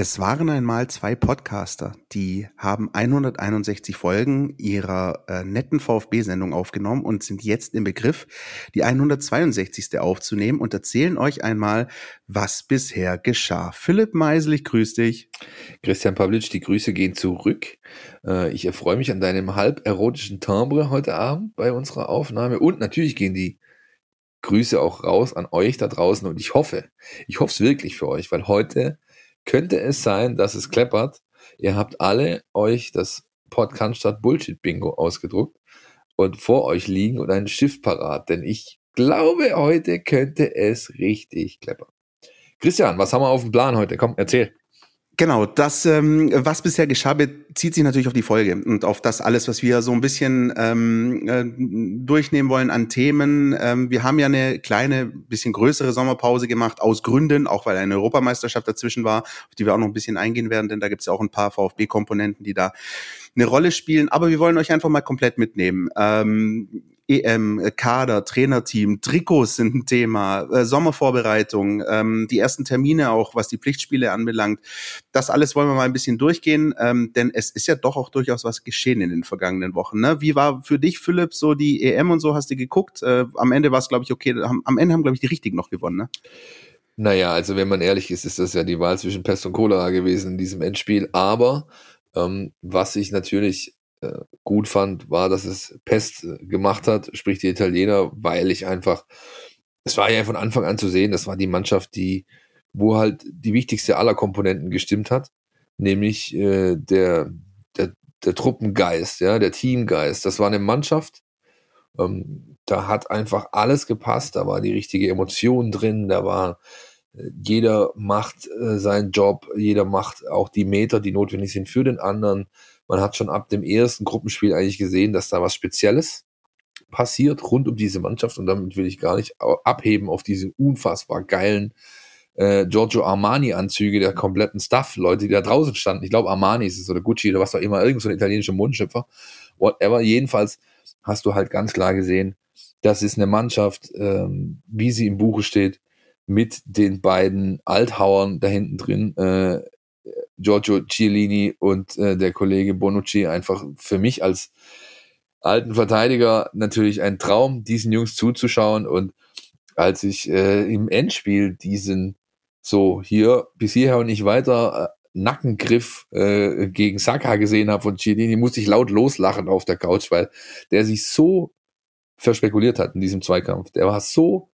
Es waren einmal zwei Podcaster, die haben 161 Folgen ihrer äh, netten VfB-Sendung aufgenommen und sind jetzt im Begriff, die 162. aufzunehmen und erzählen euch einmal, was bisher geschah. Philipp Meisel, ich grüße dich. Christian Pavlic, die Grüße gehen zurück. Äh, ich erfreue mich an deinem halb erotischen Timbre heute Abend bei unserer Aufnahme und natürlich gehen die Grüße auch raus an euch da draußen und ich hoffe, ich hoffe es wirklich für euch, weil heute könnte es sein, dass es kleppert. Ihr habt alle euch das Podcast statt Bullshit Bingo ausgedruckt und vor euch liegen und einen Stift parat, denn ich glaube, heute könnte es richtig kleppern. Christian, was haben wir auf dem Plan heute? Komm, erzähl. Genau, das, ähm, was bisher geschah, bezieht sich natürlich auf die Folge und auf das alles, was wir so ein bisschen ähm, äh, durchnehmen wollen an Themen. Ähm, wir haben ja eine kleine, bisschen größere Sommerpause gemacht, aus Gründen, auch weil eine Europameisterschaft dazwischen war, auf die wir auch noch ein bisschen eingehen werden, denn da gibt's ja auch ein paar VfB-Komponenten, die da eine Rolle spielen. Aber wir wollen euch einfach mal komplett mitnehmen. Ähm, EM, äh, Kader, Trainerteam, Trikots sind ein Thema, äh, Sommervorbereitung, ähm, die ersten Termine auch, was die Pflichtspiele anbelangt. Das alles wollen wir mal ein bisschen durchgehen, ähm, denn es ist ja doch auch durchaus was geschehen in den vergangenen Wochen. Ne? Wie war für dich, Philipp, so die EM und so? Hast du geguckt? Äh, am Ende war es, glaube ich, okay. Am Ende haben, glaube ich, die Richtigen noch gewonnen. Ne? Naja, also wenn man ehrlich ist, ist das ja die Wahl zwischen Pest und Cholera gewesen in diesem Endspiel. Aber ähm, was ich natürlich äh, gut fand, war, dass es Pest äh, gemacht hat, sprich die Italiener, weil ich einfach, es war ja von Anfang an zu sehen, das war die Mannschaft, die, wo halt die wichtigste aller Komponenten gestimmt hat, nämlich äh, der, der, der Truppengeist, ja, der Teamgeist. Das war eine Mannschaft, ähm, da hat einfach alles gepasst, da war die richtige Emotion drin, da war äh, jeder macht äh, seinen Job, jeder macht auch die Meter, die notwendig sind für den anderen. Man hat schon ab dem ersten Gruppenspiel eigentlich gesehen, dass da was Spezielles passiert rund um diese Mannschaft und damit will ich gar nicht abheben auf diese unfassbar geilen äh, Giorgio Armani Anzüge der kompletten Stuff, Leute, die da draußen standen. Ich glaube Armani ist es oder Gucci oder was auch immer, irgend so ein italienischer Mundschöpfer. Whatever. Jedenfalls hast du halt ganz klar gesehen, das ist eine Mannschaft, ähm, wie sie im Buche steht, mit den beiden Althauern da hinten drin, äh, Giorgio Cialini und äh, der Kollege Bonucci einfach für mich als alten Verteidiger natürlich ein Traum, diesen Jungs zuzuschauen. Und als ich äh, im Endspiel diesen so hier bis hierher und nicht weiter äh, Nackengriff äh, gegen Saka gesehen habe von Cialini, musste ich laut loslachen auf der Couch, weil der sich so verspekuliert hat in diesem Zweikampf. Der war so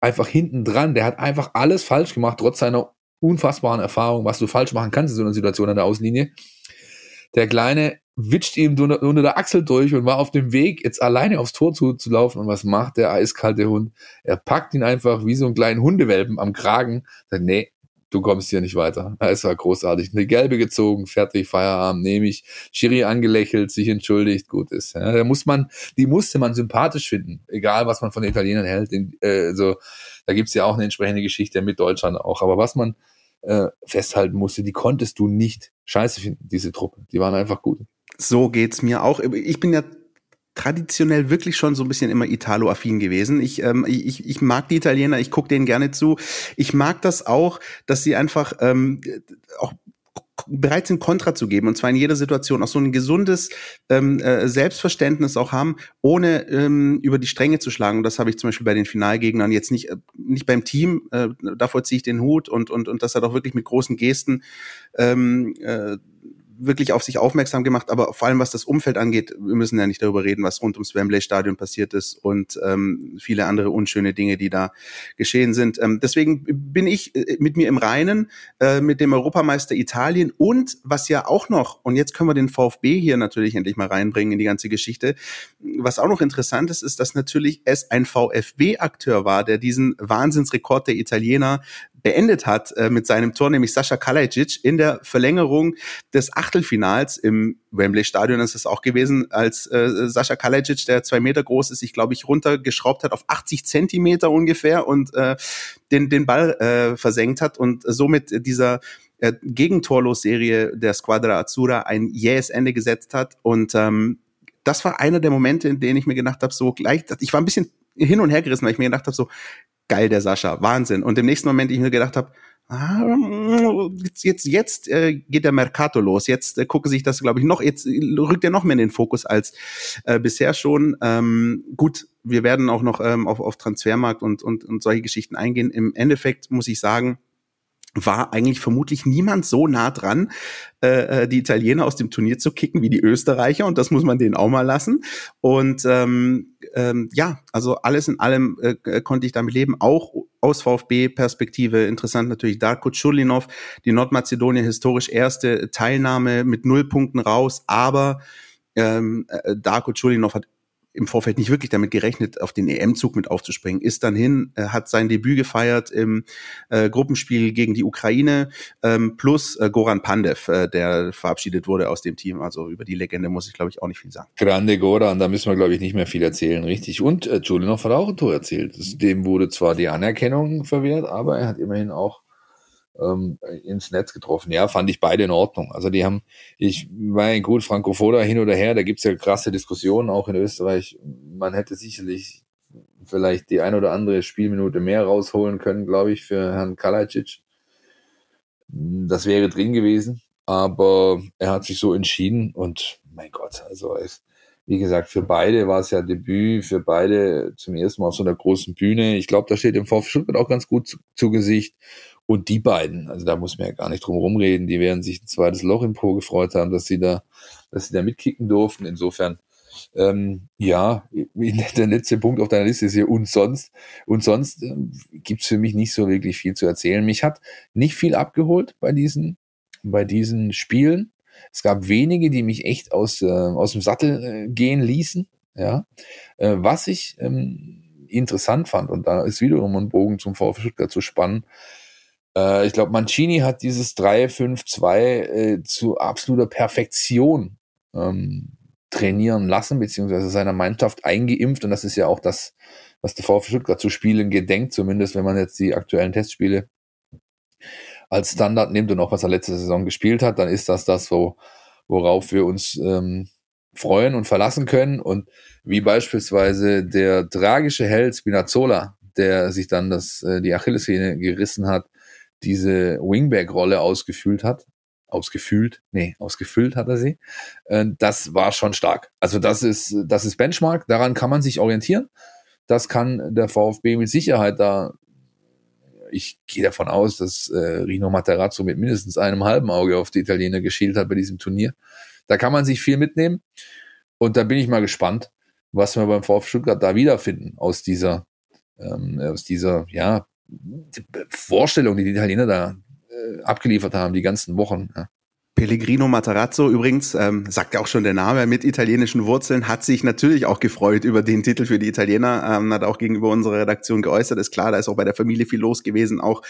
einfach hinten dran. Der hat einfach alles falsch gemacht, trotz seiner unfassbaren Erfahrung, was du falsch machen kannst in so einer Situation an der Außenlinie. Der Kleine witscht ihm unter, unter der Achsel durch und war auf dem Weg, jetzt alleine aufs Tor zu, zu laufen. Und was macht der eiskalte Hund? Er packt ihn einfach wie so einen kleinen Hundewelpen am Kragen. Sagt, nee, du kommst hier nicht weiter. Es war großartig. Eine gelbe gezogen, fertig, Feierabend, nehme ich. Schiri angelächelt, sich entschuldigt, gut ist. Ja, da muss man, die musste man sympathisch finden, egal was man von den Italienern hält. Den, äh, so, da gibt's ja auch eine entsprechende Geschichte mit Deutschland auch. Aber was man äh, festhalten musste, die konntest du nicht scheiße finden, diese Truppe. Die waren einfach gut. So geht's mir auch. Ich bin ja traditionell wirklich schon so ein bisschen immer Italo-affin gewesen. Ich, ähm, ich, ich mag die Italiener, ich gucke denen gerne zu. Ich mag das auch, dass sie einfach ähm, auch bereit sind, Kontra zu geben, und zwar in jeder Situation, auch so ein gesundes ähm, äh, Selbstverständnis auch haben, ohne ähm, über die Stränge zu schlagen. Und das habe ich zum Beispiel bei den Finalgegnern jetzt nicht, äh, nicht beim Team, äh, davor ziehe ich den Hut und, und, und das hat auch wirklich mit großen Gesten ähm, äh, wirklich auf sich aufmerksam gemacht, aber vor allem was das Umfeld angeht, wir müssen ja nicht darüber reden, was rund ums Wembley Stadion passiert ist und ähm, viele andere unschöne Dinge, die da geschehen sind. Ähm, deswegen bin ich äh, mit mir im Reinen äh, mit dem Europameister Italien und was ja auch noch, und jetzt können wir den VfB hier natürlich endlich mal reinbringen in die ganze Geschichte, was auch noch interessant ist, ist, dass natürlich es ein VfB-Akteur war, der diesen Wahnsinnsrekord der Italiener beendet hat äh, mit seinem Tor, nämlich Sascha Kalajic in der Verlängerung des Achtelfinals im Wembley Stadion ist es auch gewesen, als äh, Sascha Kalajic, der zwei Meter groß ist, ich glaube ich runtergeschraubt hat auf 80 Zentimeter ungefähr und äh, den, den Ball äh, versenkt hat und somit dieser äh, Gegentorlos-Serie der Squadra Azzurra ein jähes Ende gesetzt hat. Und ähm, das war einer der Momente, in denen ich mir gedacht habe, so gleich, ich war ein bisschen hin und her gerissen, weil ich mir gedacht habe, so geil der Sascha, Wahnsinn. Und im nächsten Moment ich mir gedacht habe, ah, jetzt jetzt, jetzt äh, geht der Mercato los. Jetzt äh, gucke sich das, glaube ich, noch. Jetzt rückt er noch mehr in den Fokus als äh, bisher schon. Ähm, gut, wir werden auch noch ähm, auf, auf Transfermarkt und, und und solche Geschichten eingehen. Im Endeffekt muss ich sagen, war eigentlich vermutlich niemand so nah dran, äh, äh, die Italiener aus dem Turnier zu kicken wie die Österreicher und das muss man denen auch mal lassen. Und ähm, ähm, ja, also alles in allem äh, konnte ich damit leben, auch aus VfB-Perspektive interessant natürlich Darko Chulinov, die Nordmazedonien historisch erste Teilnahme mit null Punkten raus, aber ähm, äh, Darko Chulinov hat im Vorfeld nicht wirklich damit gerechnet, auf den EM-Zug mit aufzuspringen. Ist dann hin, äh, hat sein Debüt gefeiert im äh, Gruppenspiel gegen die Ukraine, ähm, plus äh, Goran Pandev, äh, der verabschiedet wurde aus dem Team. Also über die Legende muss ich, glaube ich, auch nicht viel sagen. Grande Goran, da müssen wir, glaube ich, nicht mehr viel erzählen, richtig. Und äh, Julianov hat auch ein Tor erzählt. Dem wurde zwar die Anerkennung verwehrt, aber er hat immerhin auch ähm, ins Netz getroffen. Ja, fand ich beide in Ordnung. Also die haben, ich mein gut, Franco Foda hin oder her, da gibt's ja krasse Diskussionen auch in Österreich. Man hätte sicherlich vielleicht die ein oder andere Spielminute mehr rausholen können, glaube ich, für Herrn Kalajic. Das wäre drin gewesen, aber er hat sich so entschieden und mein Gott, also es, wie gesagt, für beide war es ja Debüt, für beide zum ersten Mal auf so einer großen Bühne. Ich glaube, da steht im VfB Stuttgart auch ganz gut zu, zu Gesicht. Und die beiden, also da muss man ja gar nicht drum rumreden, die werden sich ein zweites Loch im Po gefreut haben, dass sie da, dass sie da mitkicken durften. Insofern, ähm, ja, der letzte Punkt auf deiner Liste ist hier und sonst. Und sonst äh, gibt's für mich nicht so wirklich viel zu erzählen. Mich hat nicht viel abgeholt bei diesen, bei diesen Spielen. Es gab wenige, die mich echt aus, äh, aus dem Sattel äh, gehen ließen. Ja, äh, was ich ähm, interessant fand, und da ist wiederum ein Bogen zum VfB Stuttgart zu spannen, äh, ich glaube, Mancini hat dieses 3-5-2 äh, zu absoluter Perfektion ähm, trainieren lassen, beziehungsweise seiner Mannschaft eingeimpft. Und das ist ja auch das, was der VfB Stuttgart zu spielen gedenkt, zumindest wenn man jetzt die aktuellen Testspiele als Standard nimmt und auch was er letzte Saison gespielt hat, dann ist das das, wo, worauf wir uns ähm, freuen und verlassen können. Und wie beispielsweise der tragische Held Spinazzola, der sich dann das, äh, die Achillessehne gerissen hat, diese Wingback-Rolle ausgefüllt hat. Ausgefüllt? Nee, ausgefüllt hat er sie. Äh, das war schon stark. Also das ist, das ist Benchmark, daran kann man sich orientieren. Das kann der VfB mit Sicherheit da ich gehe davon aus, dass äh, Rino Materazzo mit mindestens einem halben Auge auf die Italiener geschielt hat bei diesem Turnier. Da kann man sich viel mitnehmen. Und da bin ich mal gespannt, was wir beim VfB Stuttgart da wiederfinden aus dieser, ähm, aus dieser, ja, Vorstellung, die die Italiener da äh, abgeliefert haben, die ganzen Wochen. Ja. Pellegrino Matarazzo übrigens, ähm, sagt ja auch schon der Name, mit italienischen Wurzeln, hat sich natürlich auch gefreut über den Titel für die Italiener, ähm, hat auch gegenüber unserer Redaktion geäußert. Ist klar, da ist auch bei der Familie viel los gewesen, auch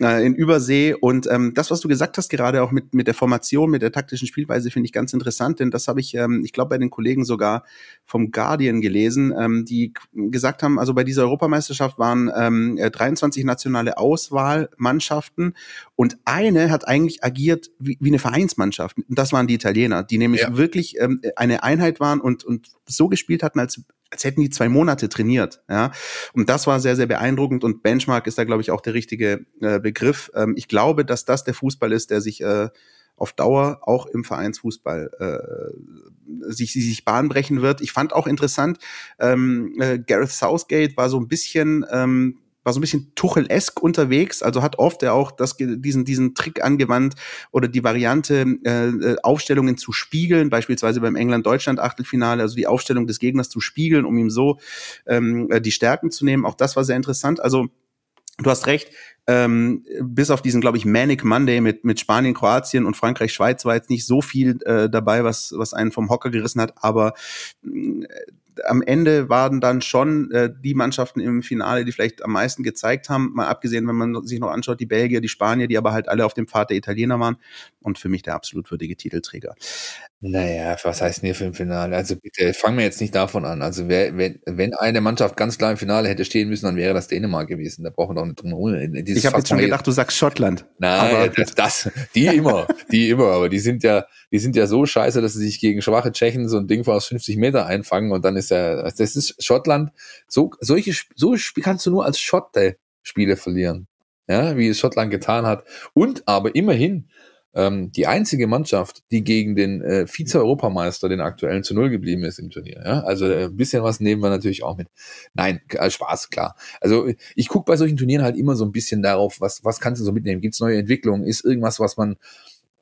äh, in Übersee. Und ähm, das, was du gesagt hast, gerade auch mit, mit der Formation, mit der taktischen Spielweise, finde ich ganz interessant, denn das habe ich, ähm, ich glaube, bei den Kollegen sogar vom Guardian gelesen, ähm, die gesagt haben, also bei dieser Europameisterschaft waren ähm, 23 äh, nationale Auswahlmannschaften und eine hat eigentlich agiert wie, wie eine Vereinsmannschaft. Und das waren die Italiener, die nämlich ja. wirklich ähm, eine Einheit waren und, und so gespielt hatten, als als hätten die zwei Monate trainiert. Ja, und das war sehr, sehr beeindruckend. Und Benchmark ist da, glaube ich, auch der richtige äh, Begriff. Ähm, ich glaube, dass das der Fußball ist, der sich äh, auf Dauer auch im Vereinsfußball äh, sich, sich Bahn brechen wird. Ich fand auch interessant, ähm, äh, Gareth Southgate war so ein bisschen ähm, war so ein bisschen Tuchel-esk unterwegs, also hat oft er auch das, diesen, diesen Trick angewandt oder die Variante, äh, äh, Aufstellungen zu spiegeln, beispielsweise beim England-Deutschland-Achtelfinale, also die Aufstellung des Gegners zu spiegeln, um ihm so ähm, äh, die Stärken zu nehmen. Auch das war sehr interessant. Also du hast recht, ähm, bis auf diesen, glaube ich, Manic Monday mit, mit Spanien, Kroatien und Frankreich, Schweiz war jetzt nicht so viel äh, dabei, was, was einen vom Hocker gerissen hat, aber äh, am Ende waren dann schon äh, die Mannschaften im Finale, die vielleicht am meisten gezeigt haben, mal abgesehen, wenn man sich noch anschaut, die Belgier, die Spanier, die aber halt alle auf dem Pfad der Italiener waren und für mich der absolut würdige Titelträger. Naja, was heißt denn hier für ein Finale? Also bitte, fangen wir jetzt nicht davon an. Also wer, wenn, wenn eine Mannschaft ganz klar im Finale hätte stehen müssen, dann wäre das Dänemark gewesen. Da brauchen wir doch nicht drum herum. Ich habe jetzt schon gedacht, du sagst Schottland. Nein, das, das, die immer, die immer. Aber die sind ja, die sind ja so scheiße, dass sie sich gegen schwache Tschechen so ein Ding aus 50 Meter einfangen und dann ist ja, das ist Schottland. So, solche, so kannst du nur als Schotte Spiele verlieren. Ja, wie es Schottland getan hat. Und aber immerhin, ähm, die einzige Mannschaft, die gegen den äh, Vize-Europameister, den aktuellen, zu Null geblieben ist im Turnier. Ja? Also äh, ein bisschen was nehmen wir natürlich auch mit. Nein, äh, Spaß, klar. Also ich gucke bei solchen Turnieren halt immer so ein bisschen darauf, was, was kannst du so mitnehmen? Gibt es neue Entwicklungen? Ist irgendwas, was man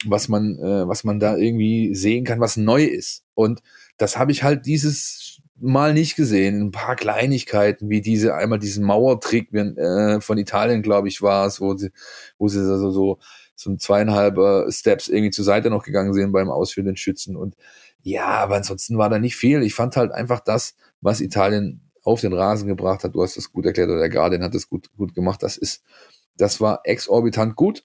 was man, äh, was man da irgendwie sehen kann, was neu ist. Und das habe ich halt dieses Mal nicht gesehen. Ein paar Kleinigkeiten, wie diese, einmal diesen Mauertrick äh, von Italien, glaube ich, war es, wo sie, wo sie so, so so ein zweieinhalb äh, Steps irgendwie zur Seite noch gegangen sind beim ausführenden Schützen. Und ja, aber ansonsten war da nicht viel. Ich fand halt einfach das, was Italien auf den Rasen gebracht hat. Du hast das gut erklärt oder der Guardian hat das gut, gut gemacht. Das ist, das war exorbitant gut.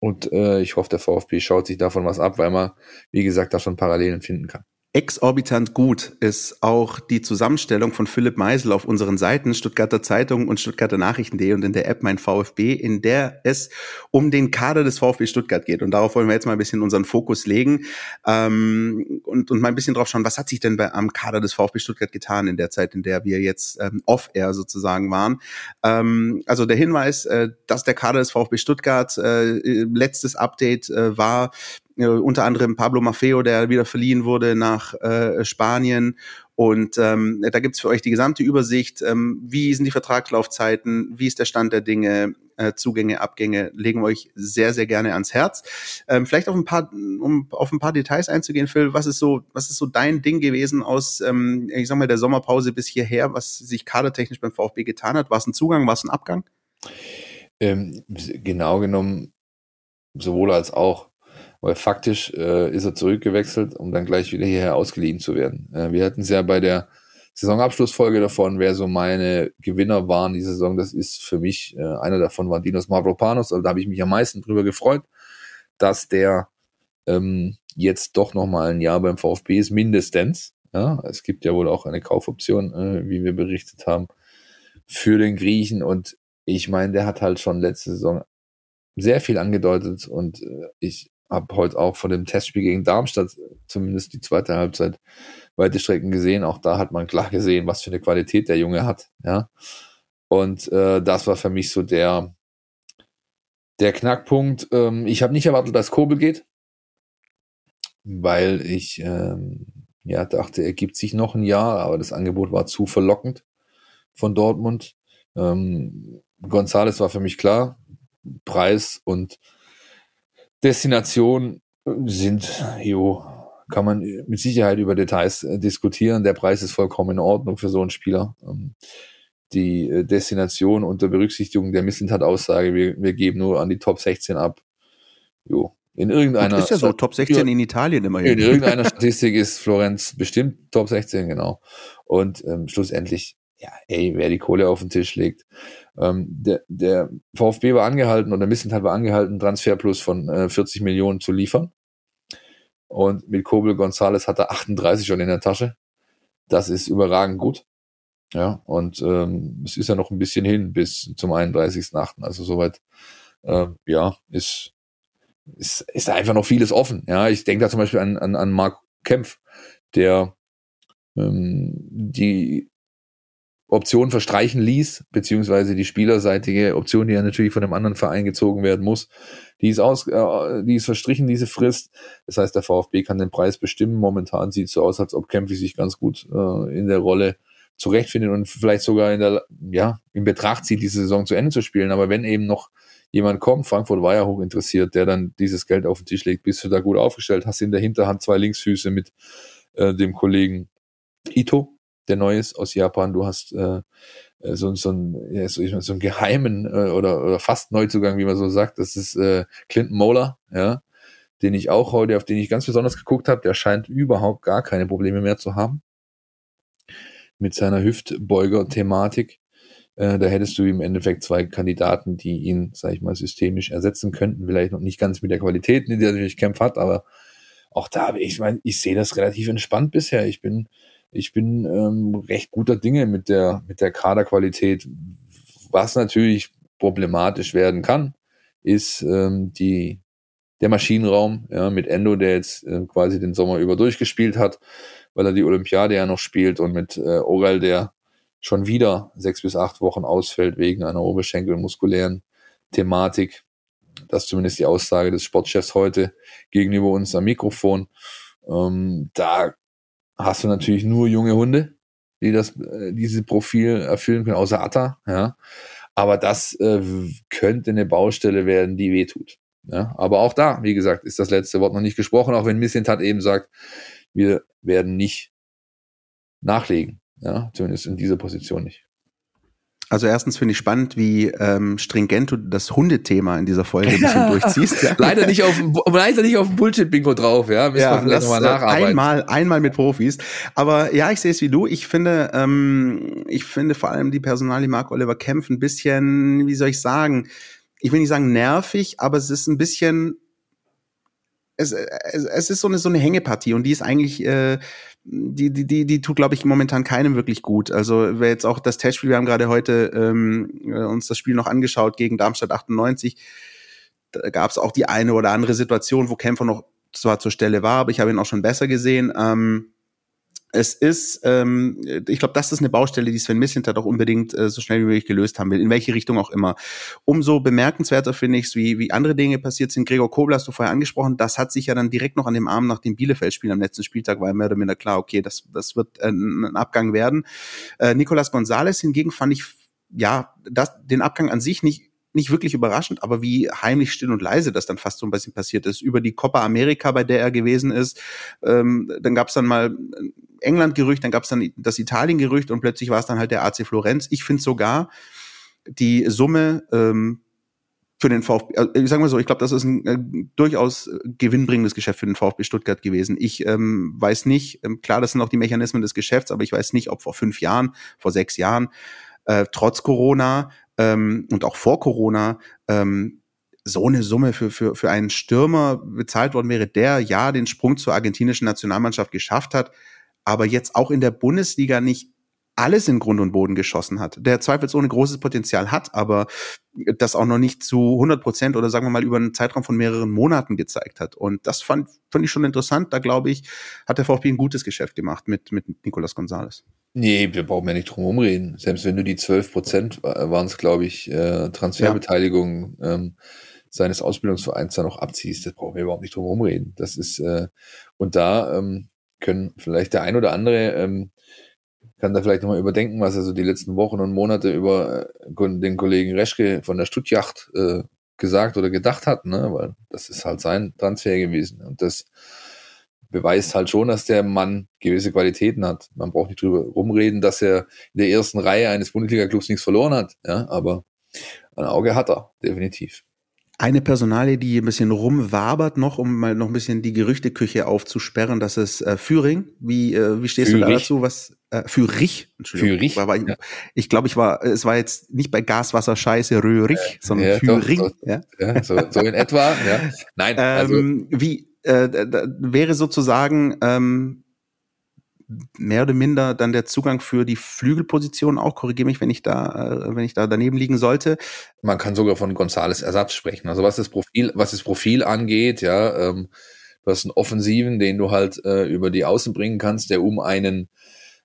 Und äh, ich hoffe, der VfB schaut sich davon was ab, weil man, wie gesagt, da schon Parallelen finden kann. Exorbitant gut ist auch die Zusammenstellung von Philipp Meisel auf unseren Seiten Stuttgarter Zeitung und Stuttgarter Nachrichten.de und in der App Mein VfB, in der es um den Kader des VfB Stuttgart geht. Und darauf wollen wir jetzt mal ein bisschen unseren Fokus legen ähm, und, und mal ein bisschen drauf schauen, was hat sich denn bei, am Kader des VfB Stuttgart getan in der Zeit, in der wir jetzt ähm, off-air sozusagen waren. Ähm, also der Hinweis, äh, dass der Kader des VfB Stuttgart äh, letztes Update äh, war, äh, unter anderem Pablo Maffeo, der wieder verliehen wurde nach äh, Spanien. Und ähm, da gibt's für euch die gesamte Übersicht. Ähm, wie sind die Vertragslaufzeiten? Wie ist der Stand der Dinge? Äh, Zugänge, Abgänge legen wir euch sehr, sehr gerne ans Herz. Ähm, vielleicht auf ein paar, um auf ein paar Details einzugehen, Phil, was ist so, was ist so dein Ding gewesen aus, ähm, ich sag mal, der Sommerpause bis hierher, was sich kadertechnisch beim VfB getan hat? War es ein Zugang, war es ein Abgang? Ähm, genau genommen sowohl als auch. Weil faktisch äh, ist er zurückgewechselt, um dann gleich wieder hierher ausgeliehen zu werden. Äh, wir hatten es ja bei der Saisonabschlussfolge davon, wer so meine Gewinner waren die Saison. Das ist für mich, äh, einer davon war Dinos Mavropanos. Also da habe ich mich am meisten drüber gefreut, dass der ähm, jetzt doch nochmal ein Jahr beim VfB ist, mindestens. Ja, es gibt ja wohl auch eine Kaufoption, äh, wie wir berichtet haben, für den Griechen. Und ich meine, der hat halt schon letzte Saison sehr viel angedeutet und äh, ich habe heute auch von dem Testspiel gegen Darmstadt zumindest die zweite Halbzeit weite Strecken gesehen. Auch da hat man klar gesehen, was für eine Qualität der Junge hat. Ja. Und äh, das war für mich so der, der Knackpunkt. Ähm, ich habe nicht erwartet, dass Kobel geht, weil ich ähm, ja dachte, er gibt sich noch ein Jahr, aber das Angebot war zu verlockend von Dortmund. Ähm, Gonzales war für mich klar, Preis und Destination sind, jo, kann man mit Sicherheit über Details äh, diskutieren. Der Preis ist vollkommen in Ordnung für so einen Spieler. Ähm, die äh, Destination unter Berücksichtigung der Missentat-Aussage, wir, wir geben nur an die Top 16 ab. Jo, in irgendeiner. ist ja so, Top 16 in Italien immerhin. In irgendeiner Statistik ist Florenz bestimmt Top 16, genau. Und ähm, schlussendlich, ja, ey, wer die Kohle auf den Tisch legt, ähm, der, der VfB war angehalten oder Missenthal war angehalten, Transferplus von äh, 40 Millionen zu liefern. Und mit Kobel Gonzales hat er 38 schon in der Tasche. Das ist überragend gut. Ja, und ähm, es ist ja noch ein bisschen hin bis zum 31.8. Also soweit, äh, ja, ist, ist, ist einfach noch vieles offen. Ja, ich denke da zum Beispiel an, an, an Marc Kempf, der ähm, die Option verstreichen ließ, beziehungsweise die spielerseitige Option, die ja natürlich von einem anderen Verein gezogen werden muss, die ist aus, äh, die ist verstrichen, diese Frist. Das heißt, der VfB kann den Preis bestimmen. Momentan sieht es so aus, als ob Kempfi sich ganz gut äh, in der Rolle zurechtfindet und vielleicht sogar in der, ja, in Betracht zieht, diese Saison zu Ende zu spielen. Aber wenn eben noch jemand kommt, Frankfurt war ja hoch interessiert, der dann dieses Geld auf den Tisch legt, bist du da gut aufgestellt, hast in der Hinterhand zwei Linksfüße mit äh, dem Kollegen Ito, der neu ist aus Japan. Du hast äh, äh so, so, ein, ja, so, so einen geheimen äh, oder, oder fast Neuzugang, wie man so sagt. Das ist äh, Clinton Moller, ja, den ich auch heute, auf den ich ganz besonders geguckt habe. Der scheint überhaupt gar keine Probleme mehr zu haben mit seiner Hüftbeuger-Thematik. Äh, da hättest du im Endeffekt zwei Kandidaten, die ihn, sag ich mal, systemisch ersetzen könnten. Vielleicht noch nicht ganz mit der Qualität, die er natürlich Kämpf hat, aber auch da, ich meine, ich sehe das relativ entspannt bisher. Ich bin, ich bin ähm, recht guter Dinge mit der, mit der Kaderqualität. Was natürlich problematisch werden kann, ist ähm, die, der Maschinenraum, ja, mit Endo, der jetzt äh, quasi den Sommer über durchgespielt hat, weil er die Olympiade ja noch spielt und mit äh, Oral, der schon wieder sechs bis acht Wochen ausfällt wegen einer oberschenkelmuskulären Thematik. Das ist zumindest die Aussage des Sportchefs heute gegenüber uns am Mikrofon. Ähm, da hast du natürlich nur junge Hunde, die das, äh, diese Profil erfüllen können, außer Atta, ja. Aber das äh, könnte eine Baustelle werden, die wehtut. Ja, aber auch da, wie gesagt, ist das letzte Wort noch nicht gesprochen, auch wenn Missentat eben sagt, wir werden nicht nachlegen. Ja, zumindest in dieser Position nicht. Also erstens finde ich spannend, wie ähm, stringent du das Hundethema in dieser Folge ein bisschen durchziehst. Ja. leider nicht auf leider nicht auf dem Bullshit-Bingo drauf, ja. Müssen ja, wir vielleicht nochmal nacharbeiten. Einmal, einmal mit Profis. Aber ja, ich sehe es wie du. Ich finde, ähm, ich finde vor allem die Personalie Mark Oliver Kempf ein bisschen, wie soll ich sagen, ich will nicht sagen nervig, aber es ist ein bisschen es, es, es ist so eine, so eine Hängepartie und die ist eigentlich, äh, die, die, die, die tut, glaube ich, momentan keinem wirklich gut. Also wer jetzt auch das Testspiel, wir haben gerade heute ähm, äh, uns das Spiel noch angeschaut gegen Darmstadt 98, da gab es auch die eine oder andere Situation, wo Kämpfer noch zwar zur Stelle war, aber ich habe ihn auch schon besser gesehen. Ähm, es ist, ähm, ich glaube, das ist eine Baustelle, die Sven Missinter doch unbedingt äh, so schnell wie möglich gelöst haben will, in welche Richtung auch immer. Umso bemerkenswerter finde ich es, wie, wie andere Dinge passiert sind. Gregor Kobler hast du vorher angesprochen, das hat sich ja dann direkt noch an dem Abend nach dem Bielefeld-Spiel am letzten Spieltag, war mehr oder minder klar, okay, das, das wird äh, ein Abgang werden. Äh, Nicolas Gonzalez hingegen fand ich, ja, das, den Abgang an sich nicht nicht wirklich überraschend, aber wie heimlich still und leise das dann fast so ein bisschen passiert ist. Über die Copa America, bei der er gewesen ist, ähm, dann gab es dann mal England-Gerücht, dann gab es dann das Italien-Gerücht und plötzlich war es dann halt der AC Florenz. Ich finde sogar die Summe ähm, für den VfB, also ich sage mal so, ich glaube, das ist ein äh, durchaus gewinnbringendes Geschäft für den VfB Stuttgart gewesen. Ich ähm, weiß nicht, ähm, klar, das sind auch die Mechanismen des Geschäfts, aber ich weiß nicht, ob vor fünf Jahren, vor sechs Jahren, äh, trotz Corona ähm, und auch vor Corona ähm, so eine Summe für, für, für einen Stürmer bezahlt worden wäre, der ja den Sprung zur argentinischen Nationalmannschaft geschafft hat, aber jetzt auch in der Bundesliga nicht alles in Grund und Boden geschossen hat, der zweifelsohne großes Potenzial hat, aber das auch noch nicht zu 100 Prozent oder sagen wir mal über einen Zeitraum von mehreren Monaten gezeigt hat. Und das fand, fand ich schon interessant. Da glaube ich, hat der VfB ein gutes Geschäft gemacht mit, mit Nicolas Gonzalez. Nee, wir brauchen ja nicht drum reden. Selbst wenn du die 12 Prozent waren es, glaube ich, äh, Transferbeteiligung ja. ähm, seines Ausbildungsvereins da noch abziehst, das brauchen wir überhaupt nicht drum reden. Das ist, äh, und da ähm, können vielleicht der ein oder andere ähm, kann da vielleicht nochmal überdenken, was er so die letzten Wochen und Monate über äh, den Kollegen Reschke von der Stuttjacht äh, gesagt oder gedacht hat, ne? weil das ist halt sein Transfer gewesen. Und das beweist halt schon, dass der Mann gewisse Qualitäten hat. Man braucht nicht drüber rumreden, dass er in der ersten Reihe eines Bundesliga-Clubs nichts verloren hat, ja, aber ein Auge hat er, definitiv. Eine Personalie, die ein bisschen rumwabert noch, um mal noch ein bisschen die Gerüchteküche aufzusperren, das ist äh, Führing. Wie, äh, wie stehst Führig. du da dazu? Was äh, Führich? Entschuldigung. Führich. War, war, ja. Ich glaube, ich war, es war jetzt nicht bei Gaswasser Scheiße Röhrig, sondern ja, Führing. Doch, doch, ja? ja so, so, in etwa. Ja. Nein. Also. Ähm, wie äh, wäre sozusagen ähm, mehr oder minder dann der Zugang für die Flügelposition auch. Korrigiere mich, wenn ich da, äh, wenn ich da daneben liegen sollte. Man kann sogar von Gonzales Ersatz sprechen. Also was das Profil, was das Profil angeht, ja, ähm, du hast einen Offensiven, den du halt äh, über die Außen bringen kannst, der um einen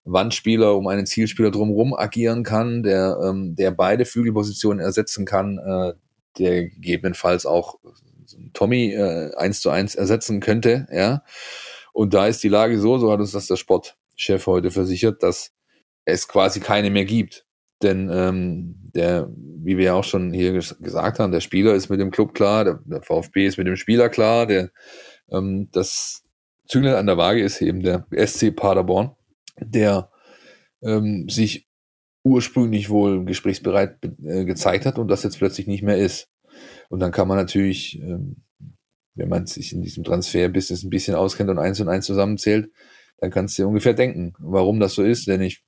Wandspieler, um einen Zielspieler drumherum agieren kann, der, ähm, der beide Flügelpositionen ersetzen kann, äh, der gegebenenfalls auch Tommy äh, eins zu eins ersetzen könnte, ja. Und da ist die Lage so, so hat uns das der Sportchef heute versichert, dass es quasi keine mehr gibt. Denn ähm, der, wie wir ja auch schon hier gesagt haben, der Spieler ist mit dem Club klar, der, der VfB ist mit dem Spieler klar, der ähm, das Zünglein an der Waage ist eben der SC Paderborn, der ähm, sich ursprünglich wohl gesprächsbereit äh, gezeigt hat und das jetzt plötzlich nicht mehr ist. Und dann kann man natürlich ähm, wenn man sich in diesem Transferbusiness ein bisschen auskennt und eins und eins zusammenzählt, dann kannst du dir ungefähr denken, warum das so ist. Denn ich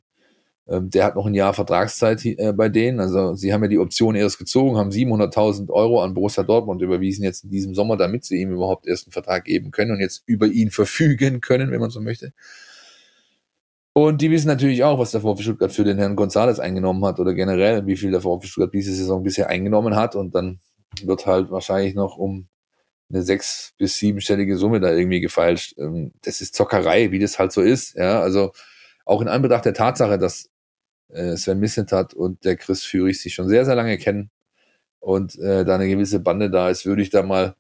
Ähm, der hat noch ein Jahr Vertragszeit äh, bei denen. Also sie haben ja die Option erst gezogen, haben 700.000 Euro an Borussia Dortmund überwiesen jetzt in diesem Sommer, damit sie ihm überhaupt erst einen Vertrag geben können und jetzt über ihn verfügen können, wenn man so möchte. Und die wissen natürlich auch, was der VfB Stuttgart für den Herrn González eingenommen hat oder generell, wie viel der VfB Stuttgart diese Saison bisher eingenommen hat. Und dann wird halt wahrscheinlich noch um eine sechs- bis siebenstellige Summe da irgendwie gefeilscht. Ähm, das ist Zockerei, wie das halt so ist. Ja, also auch in Anbetracht der Tatsache, dass äh, Sven Missentat und der Chris Führig sich schon sehr, sehr lange kennen und äh, da eine gewisse Bande da ist, würde ich da mal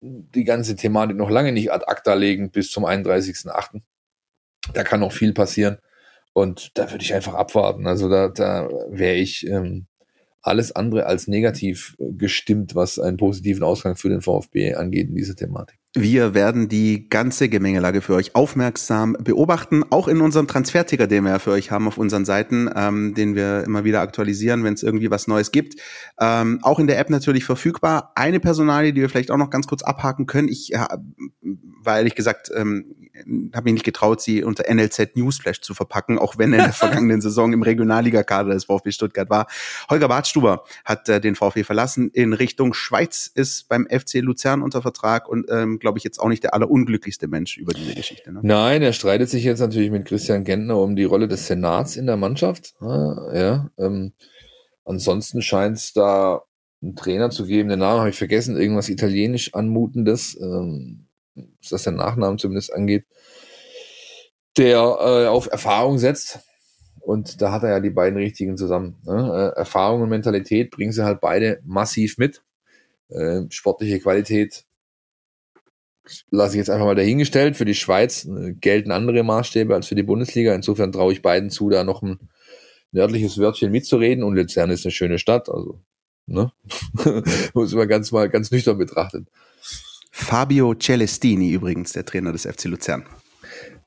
die ganze Thematik noch lange nicht ad acta legen bis zum 31.8. Da kann noch viel passieren. Und da würde ich einfach abwarten. Also da, da wäre ich ähm, alles andere als negativ gestimmt, was einen positiven Ausgang für den VfB angeht in dieser Thematik. Wir werden die ganze Gemengelage für euch aufmerksam beobachten, auch in unserem Transferticker, den wir ja für euch haben auf unseren Seiten, ähm, den wir immer wieder aktualisieren, wenn es irgendwie was Neues gibt. Ähm, auch in der App natürlich verfügbar. Eine Personalie, die wir vielleicht auch noch ganz kurz abhaken können. Ich äh, war ehrlich gesagt, ähm, habe mich nicht getraut, sie unter NLZ Newsflash zu verpacken, auch wenn er in der vergangenen Saison im Regionalligakader des VfB Stuttgart war. Holger Bartstuber hat äh, den VfB verlassen in Richtung Schweiz, ist beim FC Luzern unter Vertrag und ähm, glaube ich, jetzt auch nicht der allerunglücklichste Mensch über diese Geschichte. Ne? Nein, er streitet sich jetzt natürlich mit Christian Gentner um die Rolle des Senats in der Mannschaft. Ja, ähm, ansonsten scheint es da einen Trainer zu geben, den Namen habe ich vergessen, irgendwas italienisch anmutendes, ähm, was der Nachnamen zumindest angeht, der äh, auf Erfahrung setzt. Und da hat er ja die beiden richtigen zusammen. Ne? Äh, Erfahrung und Mentalität bringen sie halt beide massiv mit. Äh, sportliche Qualität lasse ich jetzt einfach mal dahingestellt. Für die Schweiz äh, gelten andere Maßstäbe als für die Bundesliga. Insofern traue ich beiden zu, da noch ein nördliches Wörtchen mitzureden. Und Luzern ist eine schöne Stadt, also ne? muss man ganz mal ganz nüchtern betrachten. Fabio Celestini übrigens, der Trainer des FC Luzern.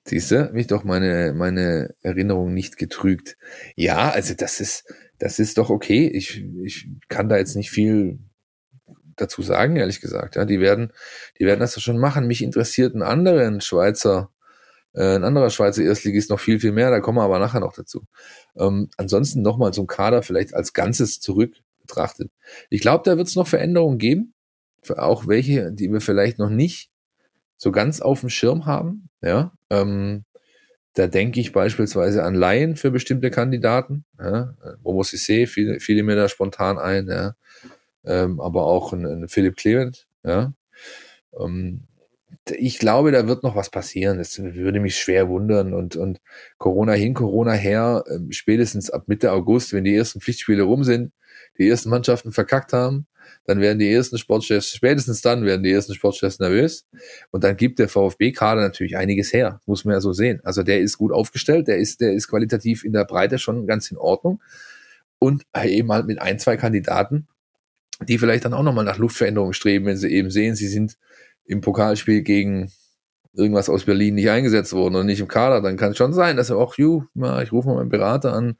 Siehst du, mich doch meine, meine Erinnerung nicht getrügt. Ja, also das ist, das ist doch okay. Ich, ich kann da jetzt nicht viel dazu sagen, ehrlich gesagt. Ja, die werden, die werden das schon machen. Mich interessiert ein anderen Schweizer, äh, ein anderer Schweizer Erstligist noch viel, viel mehr. Da kommen wir aber nachher noch dazu. Ähm, ansonsten nochmal zum Kader vielleicht als Ganzes zurück betrachtet. Ich glaube, da wird es noch Veränderungen geben. Auch welche, die wir vielleicht noch nicht so ganz auf dem Schirm haben. Ja, ähm, da denke ich beispielsweise an Laien für bestimmte Kandidaten. Ja, Momo Sissé fiel, fiel mir da spontan ein. Ja ähm, aber auch ein, ein Philipp Clement, ja. Ähm, ich glaube, da wird noch was passieren. Das würde mich schwer wundern. Und, und Corona hin, Corona her, ähm, spätestens ab Mitte August, wenn die ersten Pflichtspiele rum sind, die ersten Mannschaften verkackt haben, dann werden die ersten Sportchefs, spätestens dann werden die ersten Sportchefs nervös. Und dann gibt der VfB-Kader natürlich einiges her. Muss man ja so sehen. Also der ist gut aufgestellt, der ist, der ist qualitativ in der Breite schon ganz in Ordnung. Und eben halt mit ein, zwei Kandidaten, die vielleicht dann auch nochmal nach Luftveränderung streben, wenn sie eben sehen, sie sind im Pokalspiel gegen irgendwas aus Berlin nicht eingesetzt worden und nicht im Kader, dann kann es schon sein, dass er auch, ju, ich rufe mal meinen Berater an.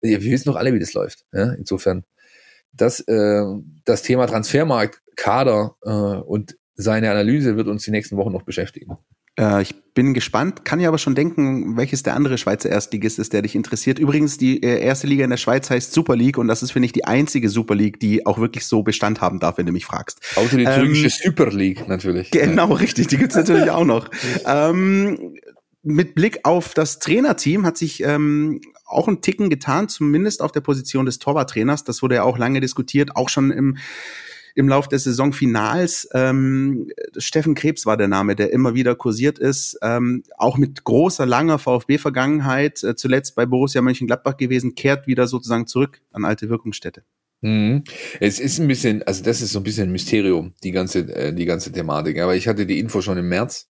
Wir wissen doch alle, wie das läuft. Ja? Insofern, das, äh, das Thema Transfermarkt, Kader äh, und seine Analyse wird uns die nächsten Wochen noch beschäftigen. Äh, ich bin gespannt, kann ja aber schon denken, welches der andere Schweizer Erstligist ist, der dich interessiert. Übrigens, die äh, erste Liga in der Schweiz heißt Super League und das ist, finde ich, die einzige Super League, die auch wirklich so Bestand haben darf, wenn du mich fragst. Außer die türkische ähm, Super League natürlich. Genau, ja. richtig, die gibt's natürlich auch noch. Ähm, mit Blick auf das Trainerteam hat sich ähm, auch ein Ticken getan, zumindest auf der Position des Torwarttrainers. Das wurde ja auch lange diskutiert, auch schon im im Lauf des Saisonfinals. Ähm, Steffen Krebs war der Name, der immer wieder kursiert ist, ähm, auch mit großer, langer VfB-Vergangenheit, äh, zuletzt bei Borussia Mönchengladbach gewesen, kehrt wieder sozusagen zurück an alte Wirkungsstätte. Mhm. Es ist ein bisschen, also das ist so ein bisschen ein Mysterium, die ganze, äh, die ganze Thematik. Aber ich hatte die Info schon im März,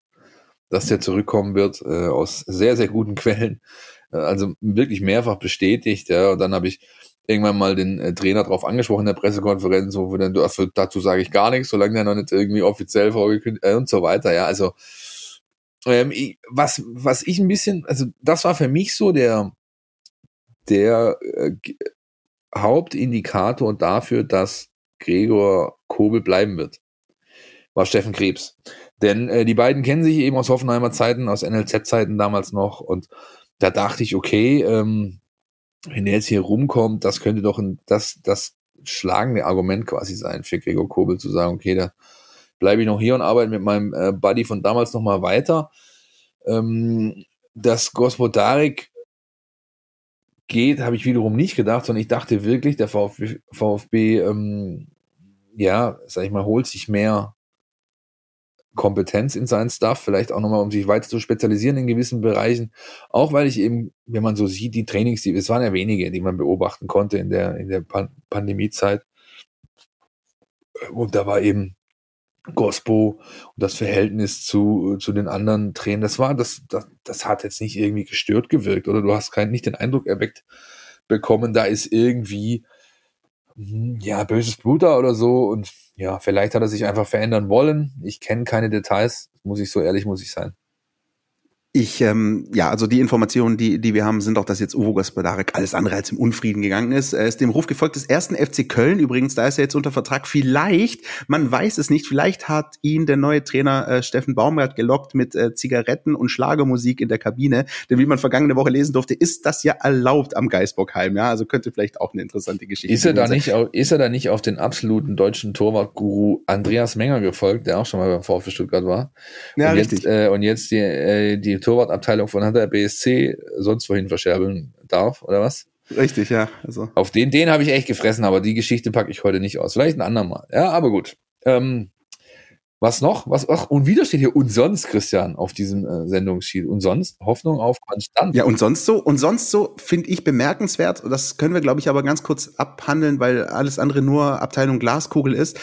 dass der zurückkommen wird, äh, aus sehr, sehr guten Quellen. Äh, also wirklich mehrfach bestätigt, ja. Und dann habe ich irgendwann mal den äh, Trainer drauf angesprochen in der Pressekonferenz, wo wir dann, also dazu sage ich gar nichts, solange der noch nicht irgendwie offiziell vorgekündigt äh, und so weiter, ja, also ähm, ich, was, was ich ein bisschen, also das war für mich so der, der äh, Hauptindikator dafür, dass Gregor Kobel bleiben wird, war Steffen Krebs. Denn äh, die beiden kennen sich eben aus Hoffenheimer Zeiten, aus NLZ-Zeiten damals noch und da dachte ich, okay, ähm, wenn er jetzt hier rumkommt, das könnte doch ein, das, das schlagende Argument quasi sein für Gregor Kobel zu sagen, okay, da bleibe ich noch hier und arbeite mit meinem äh, Buddy von damals nochmal weiter. Ähm, dass Gospodarik geht, habe ich wiederum nicht gedacht, sondern ich dachte wirklich, der VfB, VfB ähm, ja, sag ich mal, holt sich mehr Kompetenz in seinen Stuff, vielleicht auch nochmal, um sich weiter zu spezialisieren in gewissen Bereichen. Auch weil ich eben, wenn man so sieht, die Trainings, die, es waren ja wenige, die man beobachten konnte in der, in der Pan Pandemiezeit. Und da war eben Gospo und das Verhältnis zu, zu den anderen Trainern, das war, das, das, das hat jetzt nicht irgendwie gestört gewirkt oder du hast keinen, nicht den Eindruck erweckt bekommen, da ist irgendwie, hm, ja, böses Blut da oder so und ja, vielleicht hat er sich einfach verändern wollen. Ich kenne keine Details, muss ich so ehrlich, muss ich sein. Ich, ähm, ja, also die Informationen, die, die wir haben, sind auch, dass jetzt Uwe Gospodarek alles andere als im Unfrieden gegangen ist. Er ist dem Ruf gefolgt des ersten FC Köln. Übrigens, da ist er jetzt unter Vertrag. Vielleicht, man weiß es nicht, vielleicht hat ihn der neue Trainer äh, Steffen Baumgart gelockt mit äh, Zigaretten und Schlagermusik in der Kabine. Denn wie man vergangene Woche lesen durfte, ist das ja erlaubt am Geisbockheim. Ja, also könnte vielleicht auch eine interessante Geschichte ist er da sein. Nicht auf, ist er da nicht auf den absoluten deutschen Torwartguru Andreas Menger gefolgt, der auch schon mal beim VfB Stuttgart war? Ja, und richtig. Jetzt, äh, und jetzt die, äh, die Torwartabteilung von Hunter BSC sonst wohin verscherbeln darf, oder was? Richtig, ja. Also. Auf den, den habe ich echt gefressen, aber die Geschichte packe ich heute nicht aus. Vielleicht ein andermal. Ja, aber gut. Ähm, was noch? Was, ach, und wieder steht hier und sonst, Christian, auf diesem äh, Sendungsschild. Und sonst Hoffnung auf Konstanz. Ja, und sonst so, und sonst so finde ich bemerkenswert, das können wir, glaube ich, aber ganz kurz abhandeln, weil alles andere nur Abteilung Glaskugel ist.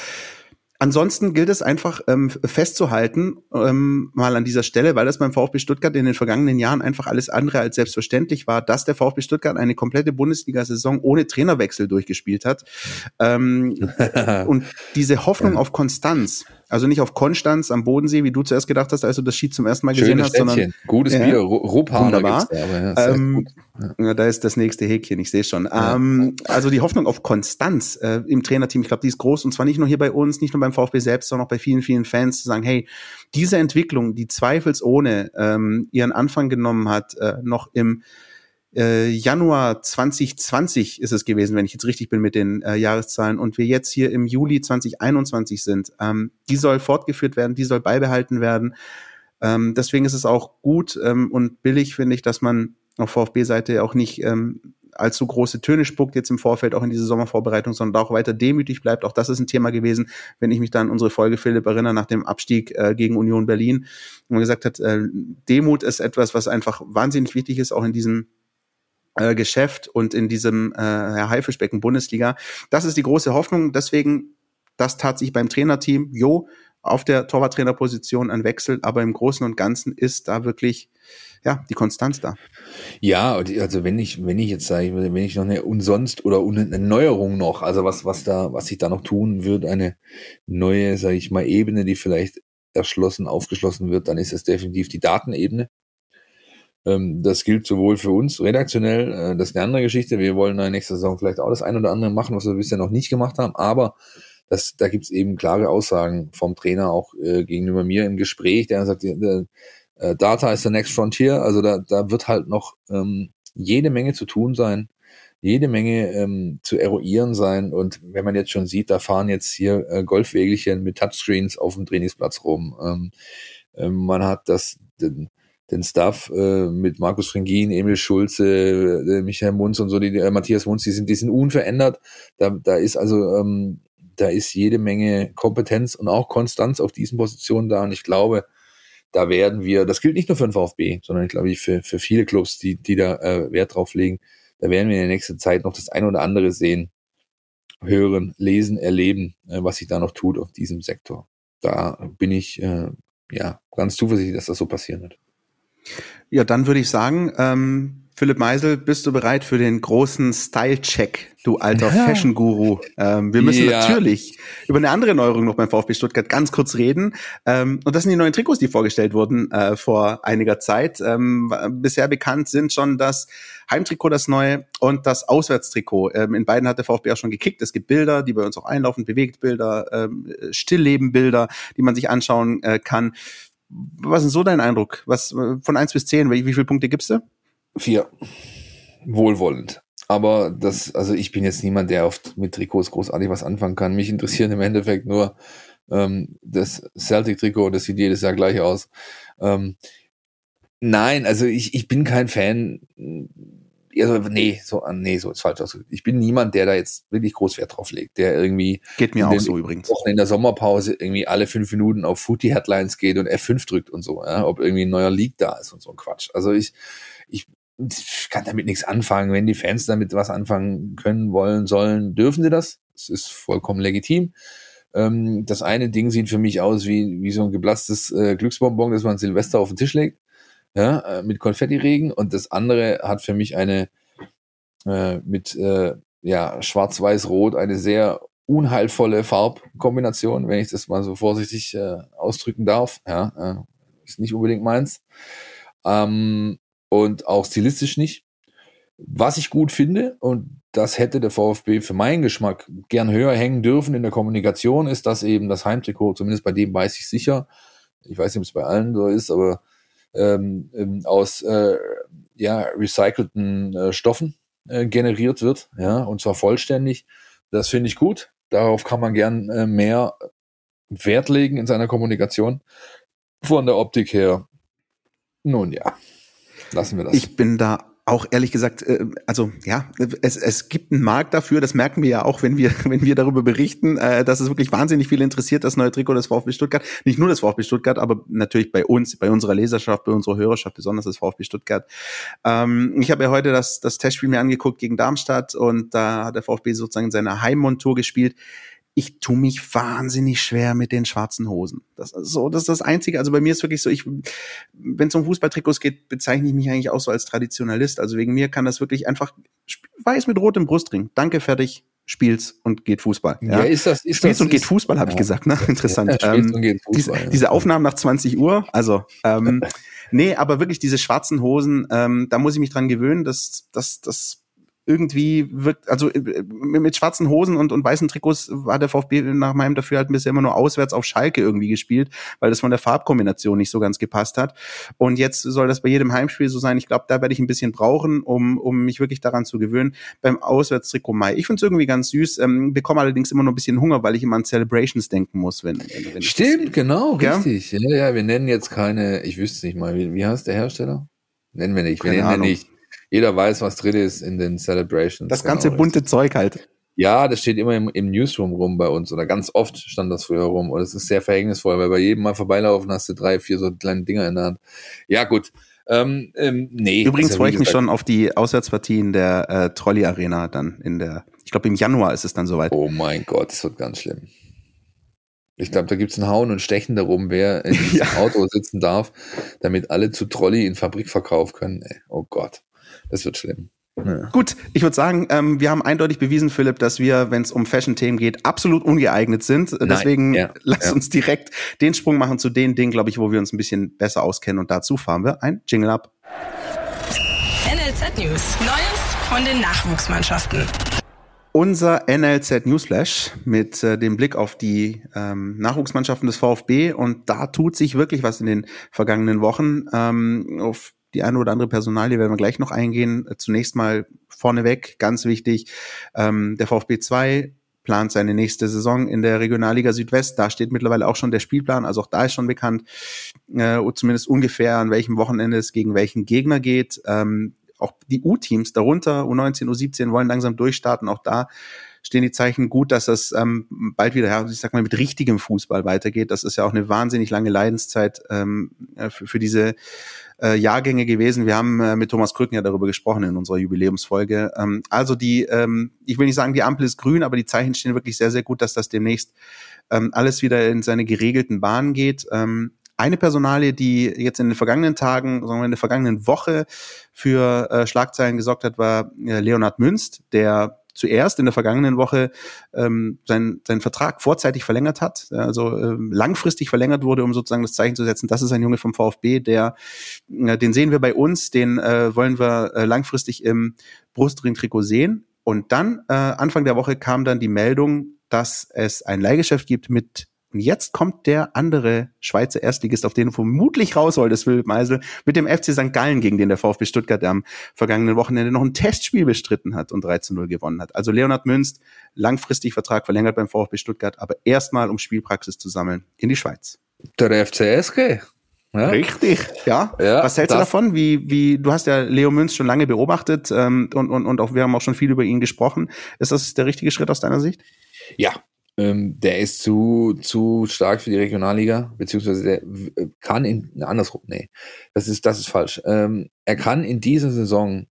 Ansonsten gilt es einfach ähm, festzuhalten, ähm, mal an dieser Stelle, weil das beim VfB Stuttgart in den vergangenen Jahren einfach alles andere als selbstverständlich war, dass der VfB Stuttgart eine komplette Bundesliga-Saison ohne Trainerwechsel durchgespielt hat. Ähm, und diese Hoffnung auf Konstanz, also nicht auf Konstanz am Bodensee, wie du zuerst gedacht hast, als du das Schied zum ersten Mal gesehen Schöne hast, Städtchen. sondern gutes ja, Bier, Rupphaner wunderbar. Da, ja, ähm, ja. da ist das nächste Häkchen, ich sehe schon. Ähm, also die Hoffnung auf Konstanz äh, im Trainerteam, ich glaube, die ist groß und zwar nicht nur hier bei uns, nicht nur beim VfB selbst, sondern auch bei vielen, vielen Fans zu sagen, hey, diese Entwicklung, die zweifelsohne ähm, ihren Anfang genommen hat, äh, noch im äh, Januar 2020 ist es gewesen, wenn ich jetzt richtig bin mit den äh, Jahreszahlen, und wir jetzt hier im Juli 2021 sind. Ähm, die soll fortgeführt werden, die soll beibehalten werden. Ähm, deswegen ist es auch gut ähm, und billig, finde ich, dass man auf VfB-Seite auch nicht ähm, allzu große Töne spuckt jetzt im Vorfeld, auch in diese Sommervorbereitung, sondern auch weiter demütig bleibt. Auch das ist ein Thema gewesen, wenn ich mich dann an unsere Folge, Philipp, erinnere, nach dem Abstieg äh, gegen Union Berlin, wo man gesagt hat, äh, Demut ist etwas, was einfach wahnsinnig wichtig ist, auch in diesem äh, Geschäft und in diesem äh, Haifischbecken Bundesliga. Das ist die große Hoffnung. Deswegen, das tat sich beim Trainerteam. Jo, auf der Torwarttrainerposition ein Wechsel, aber im Großen und Ganzen ist da wirklich ja die Konstanz da. Ja, also wenn ich wenn ich jetzt sage, wenn ich noch eine umsonst oder eine Neuerung noch, also was was da was sich da noch tun wird, eine neue, sage ich mal Ebene, die vielleicht erschlossen aufgeschlossen wird, dann ist es definitiv die Datenebene. Ähm, das gilt sowohl für uns redaktionell, äh, das ist eine andere Geschichte. Wir wollen in der nächsten Saison vielleicht auch das ein oder andere machen, was wir bisher noch nicht gemacht haben, aber das, da gibt es eben klare Aussagen vom Trainer auch äh, gegenüber mir im Gespräch, der sagt, der, äh, Data ist the next frontier, also da, da wird halt noch ähm, jede Menge zu tun sein, jede Menge ähm, zu eruieren sein und wenn man jetzt schon sieht, da fahren jetzt hier äh, Golfwägelchen mit Touchscreens auf dem Trainingsplatz rum. Ähm, ähm, man hat das, den, den Staff äh, mit Markus Frengin, Emil Schulze, äh, Michael Munz und so, die, äh, Matthias Munz, die sind, die sind unverändert. Da, da ist also, ähm, da ist jede Menge Kompetenz und auch Konstanz auf diesen Positionen da. Und ich glaube, da werden wir, das gilt nicht nur für den VfB, sondern ich glaube für, für viele Clubs, die, die da äh, Wert drauf legen, da werden wir in der nächsten Zeit noch das ein oder andere sehen, hören, lesen, erleben, äh, was sich da noch tut auf diesem Sektor. Da bin ich äh, ja ganz zuversichtlich, dass das so passieren wird. Ja, dann würde ich sagen, ähm, Philipp Meisel, bist du bereit für den großen Style-Check, du alter ja. Fashion-Guru? Ähm, wir müssen ja. natürlich über eine andere Neuerung noch beim VfB Stuttgart ganz kurz reden. Ähm, und das sind die neuen Trikots, die vorgestellt wurden äh, vor einiger Zeit. Ähm, bisher bekannt sind schon das Heimtrikot, das neue, und das Auswärtstrikot. Ähm, in beiden hat der VfB auch schon gekickt. Es gibt Bilder, die bei uns auch einlaufen, Bewegtbilder, ähm, Stilllebenbilder, die man sich anschauen äh, kann. Was ist so dein Eindruck? Was von eins bis zehn? Wie, wie viele Punkte gibst du? Vier. Wohlwollend. aber das, also ich bin jetzt niemand, der oft mit Trikots großartig was anfangen kann. Mich interessieren im Endeffekt nur ähm, das Celtic-Trikot, das sieht jedes Jahr gleich aus. Ähm, nein, also ich, ich bin kein Fan. Also, nee, so, nee, so ist falsch ausgedrückt. Ich bin niemand, der da jetzt wirklich groß Wert drauf legt, der irgendwie geht mir auch so übrigens Wochen in der Sommerpause irgendwie alle fünf Minuten auf Footy Headlines geht und F5 drückt und so, ja, ob irgendwie ein neuer League da ist und so ein Quatsch. Also ich, ich ich kann damit nichts anfangen. Wenn die Fans damit was anfangen können, wollen, sollen, dürfen sie das. Das ist vollkommen legitim. Ähm, das eine Ding sieht für mich aus wie, wie so ein geblasstes äh, Glücksbonbon, das man Silvester auf den Tisch legt, ja, äh, mit Konfettiregen. Und das andere hat für mich eine äh, mit äh, ja, schwarz-weiß-rot eine sehr unheilvolle Farbkombination, wenn ich das mal so vorsichtig äh, ausdrücken darf. Ja, äh, ist nicht unbedingt meins. Ähm, und auch stilistisch nicht. Was ich gut finde, und das hätte der VfB für meinen Geschmack gern höher hängen dürfen in der Kommunikation, ist, dass eben das Heimtrikot, zumindest bei dem weiß ich sicher, ich weiß nicht, ob es bei allen so ist, aber ähm, ähm, aus äh, ja, recycelten äh, Stoffen äh, generiert wird, ja, und zwar vollständig. Das finde ich gut. Darauf kann man gern äh, mehr Wert legen in seiner Kommunikation. Von der Optik her, nun ja. Lassen wir das. Ich bin da auch ehrlich gesagt, äh, also ja, es, es gibt einen Markt dafür, das merken wir ja auch, wenn wir, wenn wir darüber berichten, äh, dass es wirklich wahnsinnig viel interessiert, das neue Trikot des VfB Stuttgart. Nicht nur das VfB Stuttgart, aber natürlich bei uns, bei unserer Leserschaft, bei unserer Hörerschaft, besonders das VfB Stuttgart. Ähm, ich habe ja heute das, das Testspiel mir angeguckt gegen Darmstadt und da hat der VfB sozusagen seine Heimmontur gespielt ich tu mich wahnsinnig schwer mit den schwarzen Hosen. Das ist so, das ist das Einzige. Also bei mir ist wirklich so, ich, wenn es um Fußballtrikots geht, bezeichne ich mich eigentlich auch so als Traditionalist. Also wegen mir kann das wirklich einfach weiß mit rotem Brustring. Danke, fertig, spiel's und geht Fußball. Ja, ja ist das, ist spiel's das, und geht Fußball, habe ja. ich gesagt. Ne? Interessant. Ja, ähm, Fußball, diese, diese Aufnahmen nach 20 Uhr, also ähm, nee, aber wirklich diese schwarzen Hosen, ähm, da muss ich mich dran gewöhnen. Das, das, das irgendwie wirkt, also äh, mit schwarzen Hosen und, und weißen Trikots war der VfB nach meinem Dafürhalten bisher immer nur auswärts auf Schalke irgendwie gespielt, weil das von der Farbkombination nicht so ganz gepasst hat. Und jetzt soll das bei jedem Heimspiel so sein. Ich glaube, da werde ich ein bisschen brauchen, um, um mich wirklich daran zu gewöhnen. Beim Auswärtstrikot Mai. Ich finde es irgendwie ganz süß, ähm, bekomme allerdings immer noch ein bisschen Hunger, weil ich immer an Celebrations denken muss, wenn, wenn, wenn Stimmt, genau, ja? richtig. Ja, ja, wir nennen jetzt keine, ich wüsste nicht mal, wie, wie heißt der Hersteller? Nennen wir nicht, wir Keine nennen Ahnung. nicht jeder weiß, was drin ist in den Celebrations. Das ganze genau, bunte Zeug halt. Ja, das steht immer im, im, Newsroom rum bei uns oder ganz oft stand das früher rum und es ist sehr verhängnisvoll, weil bei jedem Mal vorbeilaufen hast du drei, vier so kleine Dinger in der Hand. Ja, gut. Ähm, ähm, nee. Übrigens freue ich mich schon auf die Auswärtspartien der äh, Trolley Arena dann in der, ich glaube im Januar ist es dann soweit. Oh mein Gott, das wird ganz schlimm. Ich glaube, da gibt es ein Hauen und Stechen darum, wer in diesem ja. Auto sitzen darf, damit alle zu Trolley in Fabrikverkauf können. Ey, oh Gott. Das wird schlimm. Ja. Gut, ich würde sagen, ähm, wir haben eindeutig bewiesen, Philipp, dass wir, wenn es um Fashion-Themen geht, absolut ungeeignet sind. Nein. Deswegen ja. lass ja. uns direkt den Sprung machen zu den Dingen, glaube ich, wo wir uns ein bisschen besser auskennen. Und dazu fahren wir ein Jingle ab. NLZ News. Neues von den Nachwuchsmannschaften. Unser NLZ Newsflash mit äh, dem Blick auf die ähm, Nachwuchsmannschaften des VfB und da tut sich wirklich was in den vergangenen Wochen. Ähm, auf die eine oder andere Personalie werden wir gleich noch eingehen. Zunächst mal vorneweg, ganz wichtig, ähm, der VfB 2 plant seine nächste Saison in der Regionalliga Südwest. Da steht mittlerweile auch schon der Spielplan, also auch da ist schon bekannt, äh, zumindest ungefähr an welchem Wochenende es gegen welchen Gegner geht. Ähm, auch die U-Teams darunter, U19, U17 wollen langsam durchstarten. Auch da stehen die Zeichen gut, dass das ähm, bald wieder, ich sag mal, mit richtigem Fußball weitergeht. Das ist ja auch eine wahnsinnig lange Leidenszeit ähm, äh, für, für diese äh, Jahrgänge gewesen. Wir haben äh, mit Thomas Krücken ja darüber gesprochen in unserer Jubiläumsfolge. Ähm, also die, ähm, ich will nicht sagen, die Ampel ist grün, aber die Zeichen stehen wirklich sehr, sehr gut, dass das demnächst ähm, alles wieder in seine geregelten Bahnen geht. Ähm, eine Personalie, die jetzt in den vergangenen Tagen, sagen wir in der vergangenen Woche für äh, Schlagzeilen gesorgt hat, war äh, Leonhard Münst, der zuerst in der vergangenen Woche ähm, seinen, seinen Vertrag vorzeitig verlängert hat, also ähm, langfristig verlängert wurde, um sozusagen das Zeichen zu setzen, das ist ein Junge vom VfB, der, äh, den sehen wir bei uns, den äh, wollen wir äh, langfristig im Brustring-Trikot sehen. Und dann, äh, Anfang der Woche, kam dann die Meldung, dass es ein Leihgeschäft gibt mit Und jetzt kommt der andere Schweizer Erstligist, auf den du vermutlich raus solltest, Philipp Meisel, mit dem FC St. Gallen, gegen den der VfB Stuttgart am vergangenen Wochenende noch ein Testspiel bestritten hat und 3 zu 0 gewonnen hat. Also Leonhard Münst, langfristig Vertrag verlängert beim VfB Stuttgart, aber erstmal um Spielpraxis zu sammeln in die Schweiz. Der FCSG. Ja? Richtig, ja. ja Was hältst du davon? Wie, wie, du hast ja Leo Münz schon lange beobachtet ähm, und, und, und auch wir haben auch schon viel über ihn gesprochen. Ist das der richtige Schritt aus deiner Sicht? Ja, ähm, der ist zu, zu stark für die Regionalliga, beziehungsweise der kann in, andersrum, nee, das ist, das ist falsch. Ähm, er kann in dieser Saison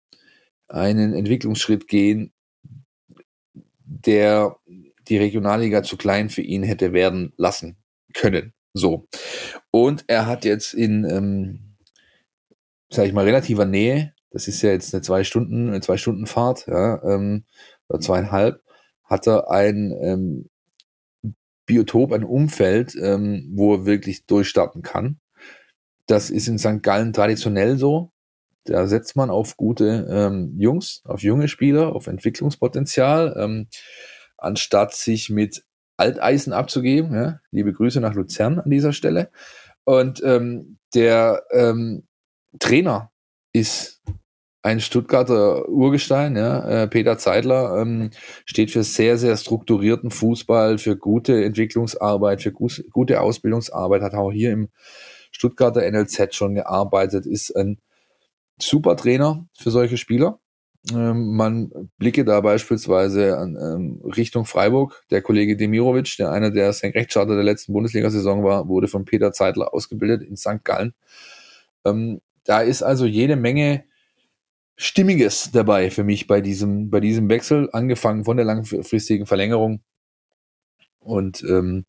einen Entwicklungsschritt gehen, der die Regionalliga zu klein für ihn hätte werden lassen können. So. Und er hat jetzt in, ähm, sag ich mal, relativer Nähe, das ist ja jetzt eine zwei Stunden, eine zwei Stunden Fahrt, ja, ähm, oder zweieinhalb, hat er ein ähm, Biotop, ein Umfeld, ähm, wo er wirklich durchstarten kann. Das ist in St. Gallen traditionell so. Da setzt man auf gute ähm, Jungs, auf junge Spieler, auf Entwicklungspotenzial, ähm, anstatt sich mit Alteisen abzugeben. Ja? Liebe Grüße nach Luzern an dieser Stelle. Und ähm, der ähm, Trainer ist ein Stuttgarter Urgestein, ja, äh, Peter Zeidler, ähm, steht für sehr, sehr strukturierten Fußball, für gute Entwicklungsarbeit, für gu gute Ausbildungsarbeit, hat auch hier im Stuttgarter NLZ schon gearbeitet, ist ein super Trainer für solche Spieler. Ähm, man blicke da beispielsweise an, ähm, Richtung Freiburg. Der Kollege Demirovic, der einer der Senkrechtstarter der letzten Bundesliga-Saison war, wurde von Peter Zeitler ausgebildet in St. Gallen. Ähm, da ist also jede Menge Stimmiges dabei für mich bei diesem, bei diesem Wechsel, angefangen von der langfristigen Verlängerung. Und ähm,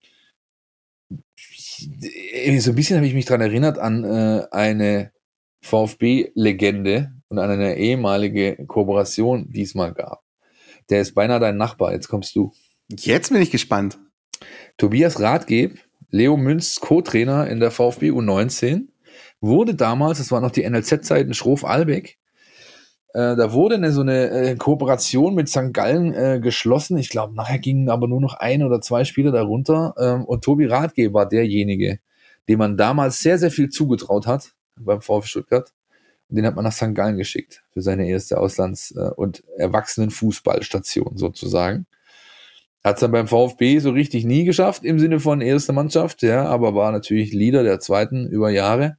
so ein bisschen habe ich mich dran erinnert an äh, eine VfB-Legende und an eine ehemalige Kooperation, die es mal gab. Der ist beinahe dein Nachbar. Jetzt kommst du. Jetzt bin ich gespannt. Tobias Rathgeb, Leo Münz, Co-Trainer in der VfB U19, wurde damals, das war noch die NLZ-Zeiten, Schroff-Albeck, äh, da wurde eine, so eine äh, Kooperation mit St. Gallen äh, geschlossen. Ich glaube, nachher gingen aber nur noch ein oder zwei Spieler darunter. Ähm, und Tobi Rathgeb war derjenige, dem man damals sehr, sehr viel zugetraut hat beim VfB Stuttgart. Und den hat man nach St. Gallen geschickt für seine erste Auslands- äh, und Erwachsenenfußballstation sozusagen. Hat es dann beim VfB so richtig nie geschafft im Sinne von erste Mannschaft, ja, aber war natürlich Leader der zweiten über Jahre.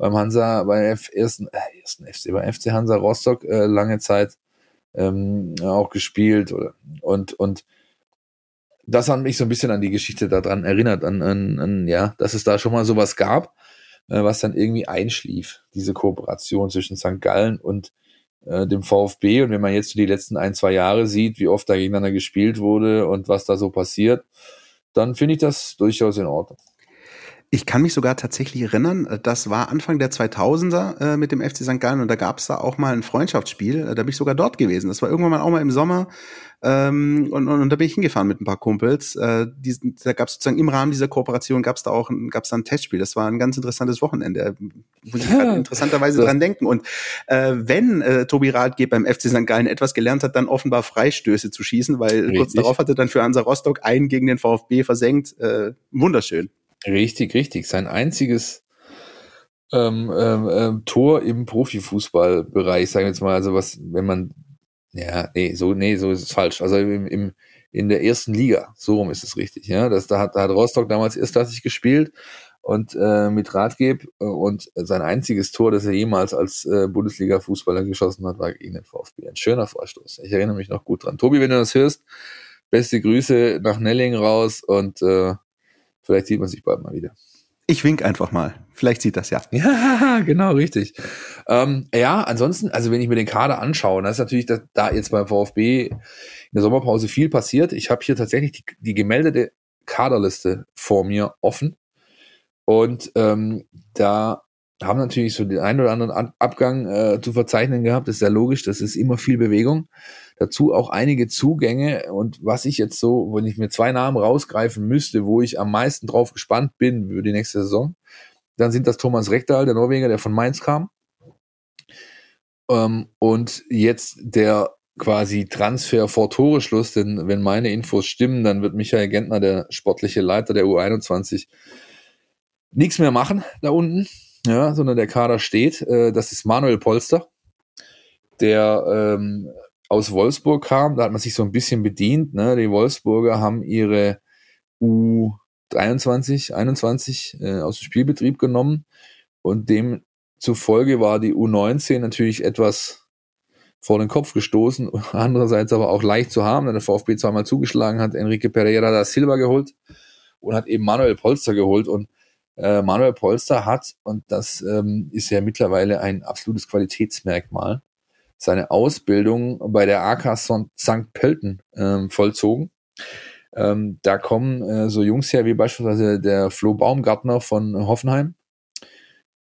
Beim Hansa, bei ersten, äh, ersten FC, bei FC Hansa Rostock äh, lange Zeit ähm, auch gespielt oder, und, und das hat mich so ein bisschen an die Geschichte daran erinnert, an, an, an ja, dass es da schon mal sowas gab äh, was dann irgendwie einschlief, diese Kooperation zwischen St. Gallen und äh, dem VfB. Und wenn man jetzt so die letzten ein, zwei Jahre sieht, wie oft da gegeneinander gespielt wurde und was da so passiert, dann finde ich das durchaus in Ordnung. Ich kann mich sogar tatsächlich erinnern, äh, das war Anfang der 2000er äh, mit dem FC St. Gallen und da gab es da auch mal ein Freundschaftsspiel. Äh, da bin ich sogar dort gewesen. Das war irgendwann mal auch mal im Sommer ähm, und, und, und da bin ich hingefahren mit ein paar Kumpels. Äh, die, da gab es sozusagen im Rahmen dieser Kooperation gab es da auch ein, gab's da ein Testspiel. Das war ein ganz interessantes Wochenende. Muss ich halt interessanterweise dran denken. Und äh, wenn äh, Tobi Rathgeb beim FC St. Gallen etwas gelernt hat, dann offenbar Freistöße zu schießen, weil Richtig. kurz darauf hatte dann für Hansa Rostock einen gegen den VfB versenkt. Äh, wunderschön. Richtig, richtig. Sein einziges ähm, ähm, ähm, Tor im Profifußballbereich, sagen wir jetzt mal, also was, wenn man, ja, nee, so, nee, so ist es falsch. Also im, im, in der ersten Liga, so rum ist es richtig, ja. Das, da, hat, da hat Rostock damals erstklassig gespielt und äh, mit Ratgeb und sein einziges Tor, das er jemals als äh, Bundesliga-Fußballer geschossen hat, war gegen den VfB. Ein schöner Vorstoß. Ich erinnere mich noch gut dran. Tobi, wenn du das hörst, beste Grüße nach Nelling raus und äh, Vielleicht sieht man sich bald mal wieder. Ich wink einfach mal. Vielleicht sieht das ja. Ja, genau, richtig. Ähm, ja, ansonsten, also wenn ich mir den Kader anschaue, dann ist natürlich dass da jetzt beim VfB in der Sommerpause viel passiert. Ich habe hier tatsächlich die, die gemeldete Kaderliste vor mir offen. Und ähm, da haben natürlich so den einen oder anderen Abgang äh, zu verzeichnen gehabt. Das ist ja logisch, das ist immer viel Bewegung. Dazu auch einige Zugänge. Und was ich jetzt so, wenn ich mir zwei Namen rausgreifen müsste, wo ich am meisten drauf gespannt bin für die nächste Saison, dann sind das Thomas Rekdal, der Norweger, der von Mainz kam. Ähm, und jetzt der quasi Transfer vor Toreschluss, denn wenn meine Infos stimmen, dann wird Michael Gentner, der sportliche Leiter der U21, nichts mehr machen da unten, ja, sondern der Kader steht. Äh, das ist Manuel Polster, der ähm, aus Wolfsburg kam. Da hat man sich so ein bisschen bedient. Ne? Die Wolfsburger haben ihre U23, 21 äh, aus dem Spielbetrieb genommen und demzufolge war die U19 natürlich etwas vor den Kopf gestoßen, andererseits aber auch leicht zu haben, denn der VfB zweimal zugeschlagen hat, Enrique Pereira da Silva geholt und hat eben Manuel Polster geholt und äh, Manuel Polster hat, und das ähm, ist ja mittlerweile ein absolutes Qualitätsmerkmal, seine Ausbildung bei der AK St. Pölten ähm, vollzogen. Ähm, da kommen äh, so Jungs her wie beispielsweise der Flo Baumgartner von Hoffenheim,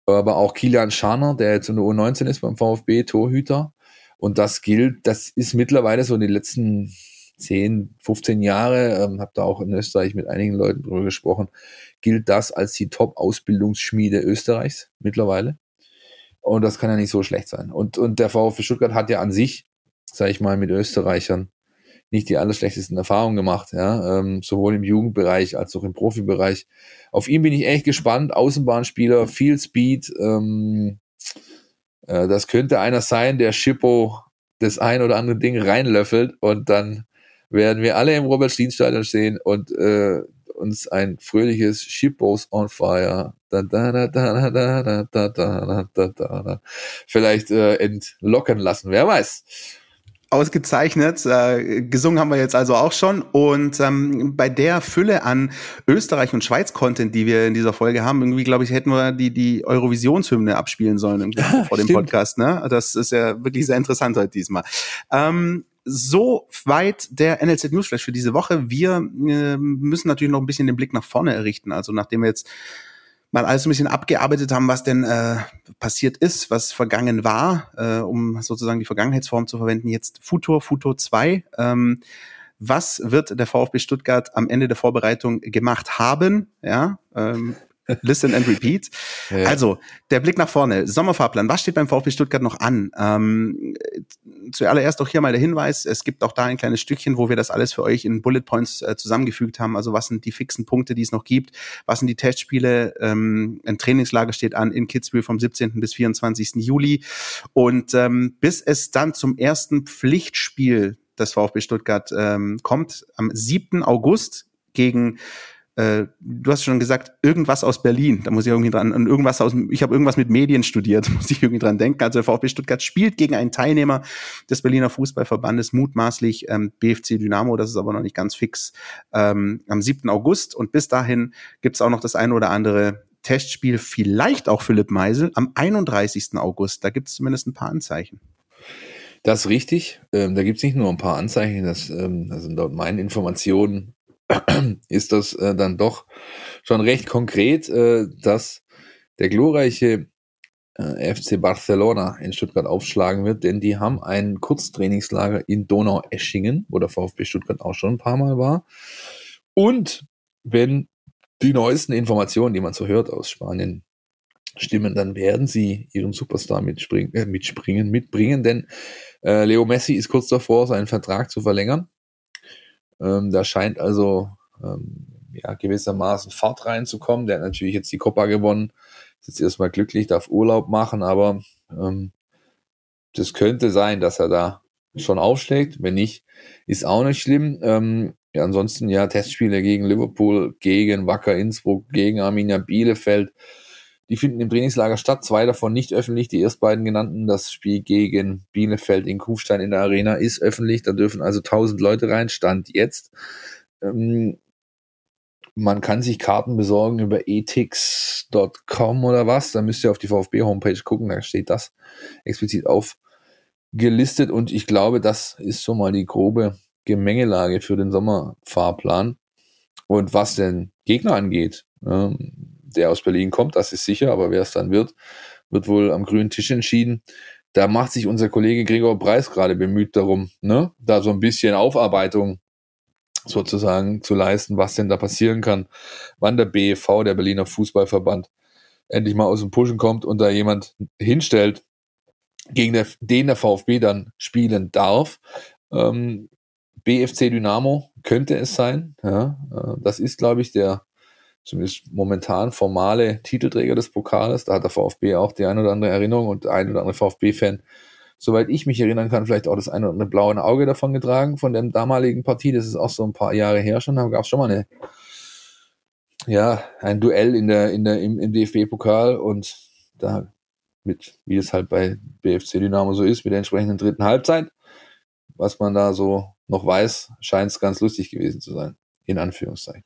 aber auch Kilian Scharner, der jetzt in der U19 ist beim VfB, Torhüter. Und das gilt, das ist mittlerweile so in den letzten 10, 15 Jahre, ähm, habe da auch in Österreich mit einigen Leuten drüber gesprochen, gilt das als die Top-Ausbildungsschmiede Österreichs mittlerweile. Und das kann ja nicht so schlecht sein. Und, und der VfB Stuttgart hat ja an sich, sage ich mal, mit Österreichern nicht die allerschlechtesten Erfahrungen gemacht, ja, ähm, sowohl im Jugendbereich als auch im Profibereich. Auf ihn bin ich echt gespannt. Außenbahnspieler, viel Speed. Ähm, äh, das könnte einer sein, der Schippo das ein oder andere Ding reinlöffelt und dann werden wir alle im Robert-Stien-Stadion stehen und äh, uns ein fröhliches Shippos on Fire da, da, da, da, da, da, da, da, da, da, da, vielleicht äh, entlocken lassen. Wer weiß. Ausgezeichnet. Äh, gesungen haben wir jetzt also auch schon. Und ähm, bei der Fülle an Österreich- und Schweiz-Content, die wir in dieser Folge haben, irgendwie, glaube ich, hätten wir die, die Eurovisionshymne abspielen sollen irgendwie vor dem Podcast. Ne? Das ist ja wirklich sehr interessant heute diesmal. Ähm, so weit der NLZ Newsflash für diese Woche. Wir äh, müssen natürlich noch ein bisschen den Blick nach vorne errichten. Also nachdem wir jetzt mal alles ein bisschen abgearbeitet haben, was denn äh, passiert ist, was vergangen war, äh, um sozusagen die Vergangenheitsform zu verwenden. Jetzt Futur, Futur 2. Ähm, was wird der VfB Stuttgart am Ende der Vorbereitung gemacht haben? Ja, ähm, Listen and repeat. Ja. Also, der Blick nach vorne. Sommerfahrplan. Was steht beim VfB Stuttgart noch an? Ähm, zuallererst auch hier mal der Hinweis. Es gibt auch da ein kleines Stückchen, wo wir das alles für euch in Bullet Points äh, zusammengefügt haben. Also, was sind die fixen Punkte, die es noch gibt? Was sind die Testspiele? Ähm, ein Trainingslager steht an in Kitzbühel vom 17. bis 24. Juli. Und ähm, bis es dann zum ersten Pflichtspiel des VfB Stuttgart ähm, kommt, am 7. August gegen äh, du hast schon gesagt, irgendwas aus Berlin. Da muss ich irgendwie dran, irgendwas aus, ich habe irgendwas mit Medien studiert, muss ich irgendwie dran denken. Also der VfB Stuttgart spielt gegen einen Teilnehmer des Berliner Fußballverbandes, mutmaßlich ähm, BFC Dynamo, das ist aber noch nicht ganz fix, ähm, am 7. August. Und bis dahin gibt's auch noch das eine oder andere Testspiel, vielleicht auch Philipp Meisel, am 31. August. Da gibt's zumindest ein paar Anzeichen. Das ist richtig. Ähm, da gibt's nicht nur ein paar Anzeichen, das, ähm, das sind dort meine Informationen ist das äh, dann doch schon recht konkret, äh, dass der glorreiche äh, FC Barcelona in Stuttgart aufschlagen wird, denn die haben ein Kurztrainingslager in Donaueschingen, wo der VfB Stuttgart auch schon ein paar Mal war. Und wenn die neuesten Informationen, die man so hört aus Spanien, stimmen, dann werden sie ihren Superstar mitspringen, äh, mitspringen mitbringen, denn äh, Leo Messi ist kurz davor, seinen Vertrag zu verlängern. Ähm, da scheint also ähm, ja, gewissermaßen Fahrt reinzukommen. Der hat natürlich jetzt die Copa gewonnen, ist jetzt erstmal glücklich, darf Urlaub machen, aber ähm, das könnte sein, dass er da schon aufschlägt. Wenn nicht, ist auch nicht schlimm. Ähm, ja, ansonsten ja Testspiele gegen Liverpool, gegen Wacker Innsbruck, gegen Arminia Bielefeld. Die finden im Trainingslager statt, zwei davon nicht öffentlich. Die erst beiden genannten, das Spiel gegen Bielefeld in Kufstein in der Arena ist öffentlich. Da dürfen also 1000 Leute rein, Stand jetzt. Ähm, man kann sich Karten besorgen über ethics.com oder was. Da müsst ihr auf die VfB-Homepage gucken, da steht das explizit aufgelistet. Und ich glaube, das ist so mal die grobe Gemengelage für den Sommerfahrplan. Und was den Gegner angeht, ähm, der aus Berlin kommt, das ist sicher, aber wer es dann wird, wird wohl am grünen Tisch entschieden. Da macht sich unser Kollege Gregor Preis gerade bemüht darum, ne, da so ein bisschen Aufarbeitung sozusagen zu leisten, was denn da passieren kann, wann der BEV, der Berliner Fußballverband, endlich mal aus dem Pushen kommt und da jemand hinstellt, gegen der, den der VfB dann spielen darf. Ähm, BFC Dynamo könnte es sein. Ja, äh, das ist, glaube ich, der zumindest momentan formale Titelträger des Pokales. Da hat der VfB auch die ein oder andere Erinnerung und ein oder andere VfB-Fan, soweit ich mich erinnern kann, vielleicht auch das ein oder andere blaue Auge davon getragen von der damaligen Partie. Das ist auch so ein paar Jahre her schon. Da gab es schon mal eine, ja, ein Duell in der, in der, im, im DFB-Pokal und da mit, wie es halt bei BFC Dynamo so ist, mit der entsprechenden dritten Halbzeit. Was man da so noch weiß, scheint es ganz lustig gewesen zu sein. In Anführungszeichen.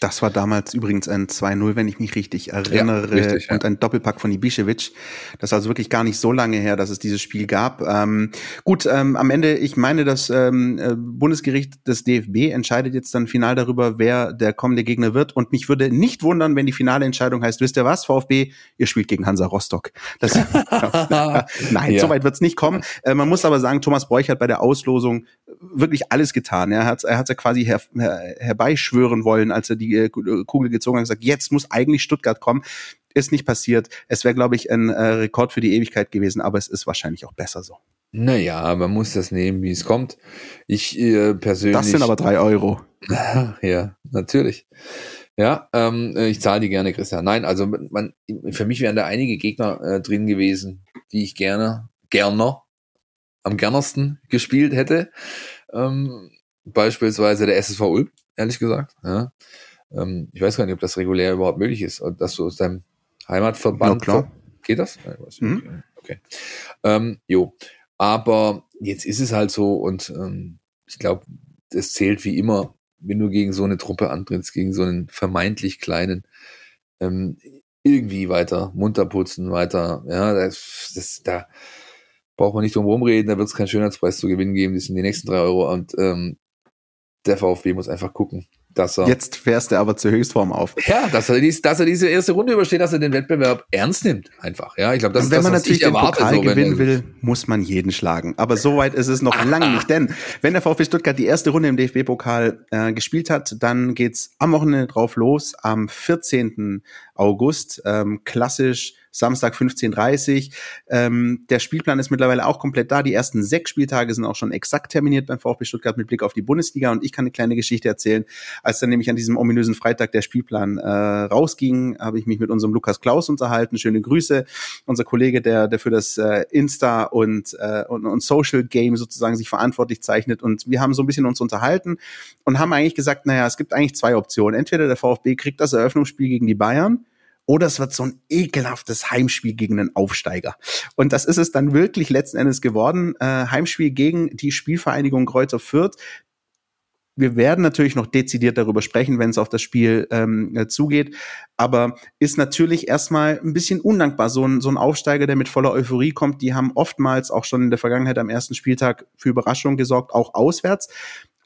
Das war damals übrigens ein 2-0, wenn ich mich richtig erinnere, ja, richtig, ja. und ein Doppelpack von Ibišević. Das ist also wirklich gar nicht so lange her, dass es dieses Spiel gab. Ähm, gut, ähm, am Ende, ich meine, das ähm, äh, Bundesgericht des DFB entscheidet jetzt dann final darüber, wer der kommende Gegner wird. Und mich würde nicht wundern, wenn die finale Entscheidung heißt, wisst ihr was, VfB, ihr spielt gegen Hansa Rostock. Das, Nein, ja. so weit wird es nicht kommen. Äh, man muss aber sagen, Thomas Bräuch hat bei der Auslosung wirklich alles getan. Er hat er hat ja quasi her, her, herbeischwören wollen, als er die äh, Kugel gezogen und gesagt, jetzt muss eigentlich Stuttgart kommen. Ist nicht passiert. Es wäre, glaube ich, ein äh, Rekord für die Ewigkeit gewesen, aber es ist wahrscheinlich auch besser so. Naja, man muss das nehmen, wie es kommt. Ich äh, persönlich. Das sind aber drei Euro. ja, natürlich. Ja, ähm, ich zahle die gerne, Christian. Nein, also man, für mich wären da einige Gegner äh, drin gewesen, die ich gerne, gerne, am gernersten gespielt hätte. Ähm, beispielsweise der SSV Ulm, ehrlich gesagt. Ja. Ähm, ich weiß gar nicht, ob das regulär überhaupt möglich ist, dass du aus deinem Heimatverband. Ja, klar. Geht das? Mhm. Okay. Ähm, jo. Aber jetzt ist es halt so und ähm, ich glaube, das zählt wie immer, wenn du gegen so eine Truppe antrittst, gegen so einen vermeintlich kleinen, ähm, irgendwie weiter munter putzen, weiter, ja, das, das da braucht man nicht drum rumreden, da wird es keinen Schönheitspreis zu gewinnen geben, das sind die nächsten drei Euro und ähm, der VfB muss einfach gucken, dass er. Jetzt fährst du aber zur Höchstform auf. Ja, dass er, dies, dass er diese erste Runde übersteht, dass er den Wettbewerb ernst nimmt, einfach. Ja, ich glaube, das Und wenn ist das, man natürlich den erwarte, Pokal so, gewinnen will, muss man jeden schlagen. Aber so weit ist es noch lange nicht, denn wenn der VfB Stuttgart die erste Runde im DFB-Pokal äh, gespielt hat, dann geht's am Wochenende drauf los, am 14. August, ähm, klassisch Samstag 15.30 ähm, Der Spielplan ist mittlerweile auch komplett da. Die ersten sechs Spieltage sind auch schon exakt terminiert beim VfB Stuttgart mit Blick auf die Bundesliga. Und ich kann eine kleine Geschichte erzählen. Als dann nämlich an diesem ominösen Freitag der Spielplan äh, rausging, habe ich mich mit unserem Lukas Klaus unterhalten. Schöne Grüße. Unser Kollege, der, der für das äh, Insta und, äh, und, und Social Game sozusagen sich verantwortlich zeichnet. Und wir haben so ein bisschen uns unterhalten und haben eigentlich gesagt, naja, es gibt eigentlich zwei Optionen. Entweder der VfB kriegt das Eröffnungsspiel gegen die Bayern oder es wird so ein ekelhaftes Heimspiel gegen einen Aufsteiger. Und das ist es dann wirklich letzten Endes geworden. Äh, Heimspiel gegen die Spielvereinigung Kräuter Fürth. Wir werden natürlich noch dezidiert darüber sprechen, wenn es auf das Spiel ähm, äh, zugeht. Aber ist natürlich erstmal ein bisschen undankbar. So ein, so ein Aufsteiger, der mit voller Euphorie kommt, die haben oftmals auch schon in der Vergangenheit am ersten Spieltag für Überraschungen gesorgt, auch auswärts.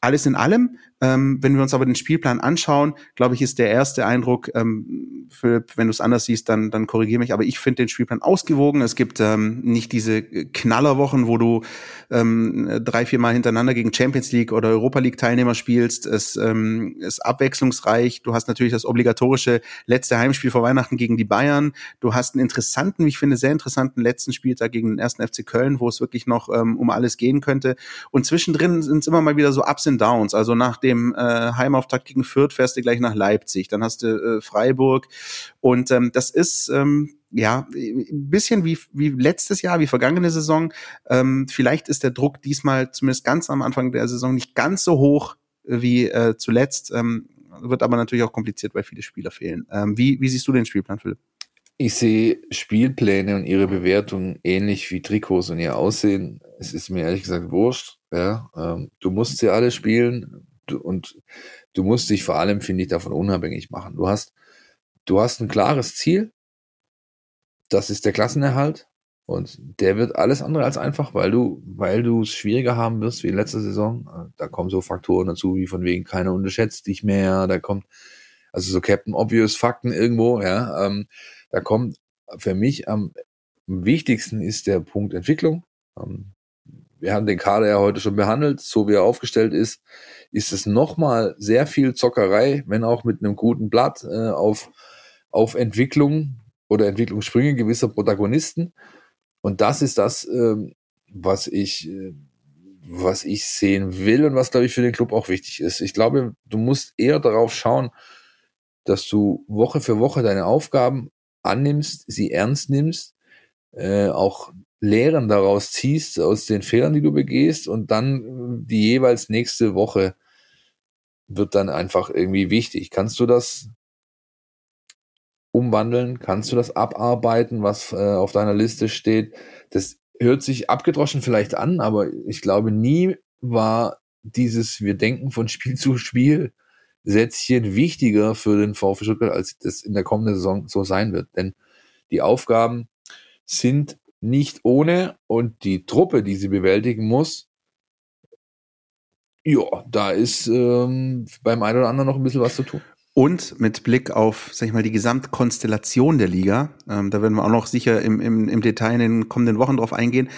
Alles in allem ähm, wenn wir uns aber den Spielplan anschauen, glaube ich, ist der erste Eindruck, ähm, Philipp, wenn du es anders siehst, dann, dann korrigiere mich, aber ich finde den Spielplan ausgewogen. Es gibt ähm, nicht diese Knallerwochen, wo du ähm, drei, vier Mal hintereinander gegen Champions League oder Europa League Teilnehmer spielst. Es ähm, ist abwechslungsreich. Du hast natürlich das obligatorische letzte Heimspiel vor Weihnachten gegen die Bayern. Du hast einen interessanten, wie ich finde, sehr interessanten letzten Spieltag gegen den ersten FC Köln, wo es wirklich noch ähm, um alles gehen könnte. Und zwischendrin sind es immer mal wieder so Ups und Downs. Also nach dem äh, Heimauftakt gegen Fürth fährst du gleich nach Leipzig, dann hast du äh, Freiburg und ähm, das ist ähm, ja, ein bisschen wie, wie letztes Jahr, wie vergangene Saison. Ähm, vielleicht ist der Druck diesmal zumindest ganz am Anfang der Saison nicht ganz so hoch wie äh, zuletzt. Ähm, wird aber natürlich auch kompliziert, weil viele Spieler fehlen. Ähm, wie, wie siehst du den Spielplan, Philipp? Ich sehe Spielpläne und ihre Bewertung ähnlich wie Trikots und ihr Aussehen. Es ist mir ehrlich gesagt wurscht. Ja, ähm, du musst sie alle spielen und du musst dich vor allem, finde ich, davon unabhängig machen. Du hast, du hast ein klares Ziel. Das ist der Klassenerhalt. Und der wird alles andere als einfach, weil du, weil du es schwieriger haben wirst wie in letzter Saison. Da kommen so Faktoren dazu, wie von wegen keiner unterschätzt dich mehr. Da kommt, also so Captain Obvious Fakten irgendwo, ja. Ähm, da kommt für mich am wichtigsten ist der Punkt Entwicklung. Ähm, wir haben den Kader ja heute schon behandelt, so wie er aufgestellt ist ist es nochmal sehr viel Zockerei, wenn auch mit einem guten Blatt äh, auf, auf Entwicklung oder Entwicklungssprünge gewisser Protagonisten. Und das ist das, ähm, was ich, äh, was ich sehen will und was, glaube ich, für den Club auch wichtig ist. Ich glaube, du musst eher darauf schauen, dass du Woche für Woche deine Aufgaben annimmst, sie ernst nimmst, äh, auch Lehren daraus ziehst aus den Fehlern, die du begehst und dann die jeweils nächste Woche wird dann einfach irgendwie wichtig. Kannst du das umwandeln? Kannst du das abarbeiten, was äh, auf deiner Liste steht? Das hört sich abgedroschen vielleicht an, aber ich glaube, nie war dieses Wir denken von Spiel zu Spiel Sätzchen wichtiger für den VfB Stuttgart, als das in der kommenden Saison so sein wird. Denn die Aufgaben sind nicht ohne und die Truppe, die sie bewältigen muss, ja, da ist ähm, beim einen oder anderen noch ein bisschen was zu tun. Und mit Blick auf, sag ich mal, die Gesamtkonstellation der Liga, ähm, da werden wir auch noch sicher im, im, im Detail in den kommenden Wochen drauf eingehen.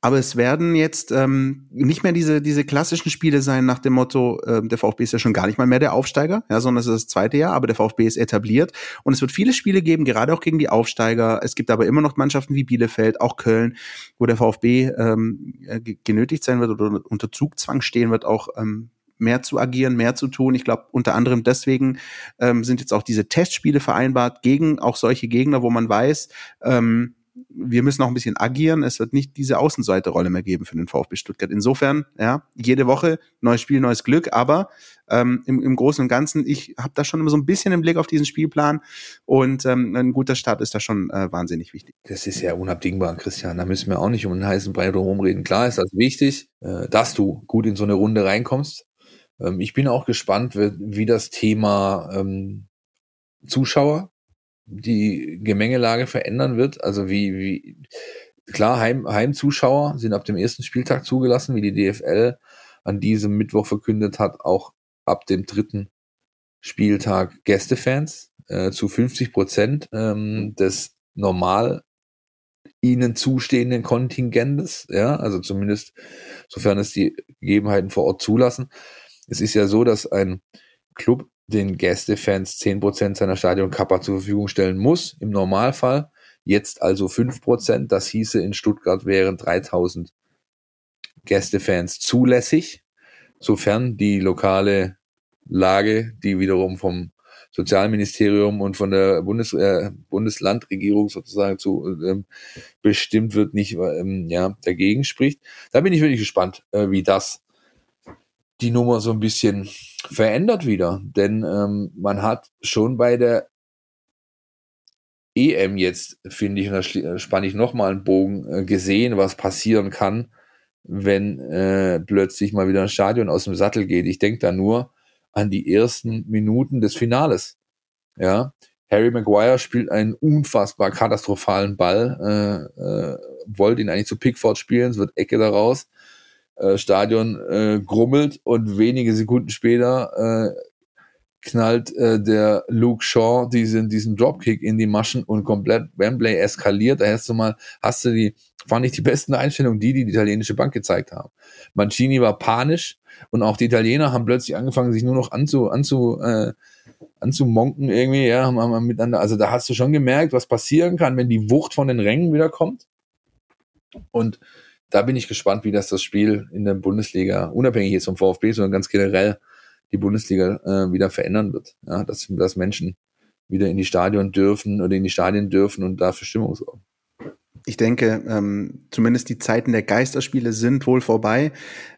Aber es werden jetzt ähm, nicht mehr diese, diese klassischen Spiele sein nach dem Motto, äh, der VfB ist ja schon gar nicht mal mehr der Aufsteiger, ja, sondern es ist das zweite Jahr, aber der VfB ist etabliert. Und es wird viele Spiele geben, gerade auch gegen die Aufsteiger. Es gibt aber immer noch Mannschaften wie Bielefeld, auch Köln, wo der VfB ähm, genötigt sein wird oder unter Zugzwang stehen wird, auch ähm, mehr zu agieren, mehr zu tun. Ich glaube, unter anderem deswegen ähm, sind jetzt auch diese Testspiele vereinbart gegen auch solche Gegner, wo man weiß, ähm, wir müssen auch ein bisschen agieren. Es wird nicht diese Außenseiterrolle mehr geben für den VfB Stuttgart. Insofern, ja, jede Woche neues Spiel, neues Glück. Aber ähm, im, im Großen und Ganzen, ich habe da schon immer so ein bisschen im Blick auf diesen Spielplan und ähm, ein guter Start ist da schon äh, wahnsinnig wichtig. Das ist ja unabdingbar, Christian. Da müssen wir auch nicht um einen heißen Brei drum reden. Klar ist das wichtig, äh, dass du gut in so eine Runde reinkommst. Ähm, ich bin auch gespannt, wie, wie das Thema ähm, Zuschauer die Gemengelage verändern wird. Also wie, wie klar, Heim, Heimzuschauer sind ab dem ersten Spieltag zugelassen, wie die DFL an diesem Mittwoch verkündet hat, auch ab dem dritten Spieltag Gästefans äh, zu 50 Prozent ähm, des normal ihnen zustehenden Kontingentes, ja, also zumindest sofern es die Gegebenheiten vor Ort zulassen. Es ist ja so, dass ein Club den Gästefans 10% seiner Stadionkappa zur Verfügung stellen muss, im Normalfall. Jetzt also 5%. Das hieße, in Stuttgart wären 3000 Gästefans zulässig, sofern die lokale Lage, die wiederum vom Sozialministerium und von der Bundes, äh, Bundeslandregierung sozusagen zu ähm, bestimmt wird, nicht ähm, ja, dagegen spricht. Da bin ich wirklich gespannt, äh, wie das die Nummer so ein bisschen verändert wieder. Denn ähm, man hat schon bei der EM jetzt, finde ich, und da äh, spanne ich nochmal einen Bogen, äh, gesehen, was passieren kann, wenn äh, plötzlich mal wieder ein Stadion aus dem Sattel geht. Ich denke da nur an die ersten Minuten des Finales. Ja, Harry Maguire spielt einen unfassbar katastrophalen Ball, äh, äh, wollte ihn eigentlich zu Pickford spielen, es wird Ecke daraus äh, Stadion äh, grummelt und wenige Sekunden später äh, knallt äh, der Luke Shaw diesen, diesen Dropkick in die Maschen und komplett Wembley eskaliert. Da hast du mal, hast du die, fand ich die besten Einstellungen, die die, die italienische Bank gezeigt haben. Mancini war panisch und auch die Italiener haben plötzlich angefangen, sich nur noch anzu, anzu, äh, anzumonken irgendwie, ja, haben, haben miteinander, also da hast du schon gemerkt, was passieren kann, wenn die Wucht von den Rängen wieder kommt. Und da bin ich gespannt, wie das das Spiel in der Bundesliga, unabhängig jetzt vom VfB, sondern ganz generell die Bundesliga äh, wieder verändern wird. Ja, dass, dass Menschen wieder in die Stadion dürfen oder in die Stadien dürfen und dafür Stimmung sorgen ich denke, ähm, zumindest die Zeiten der Geisterspiele sind wohl vorbei.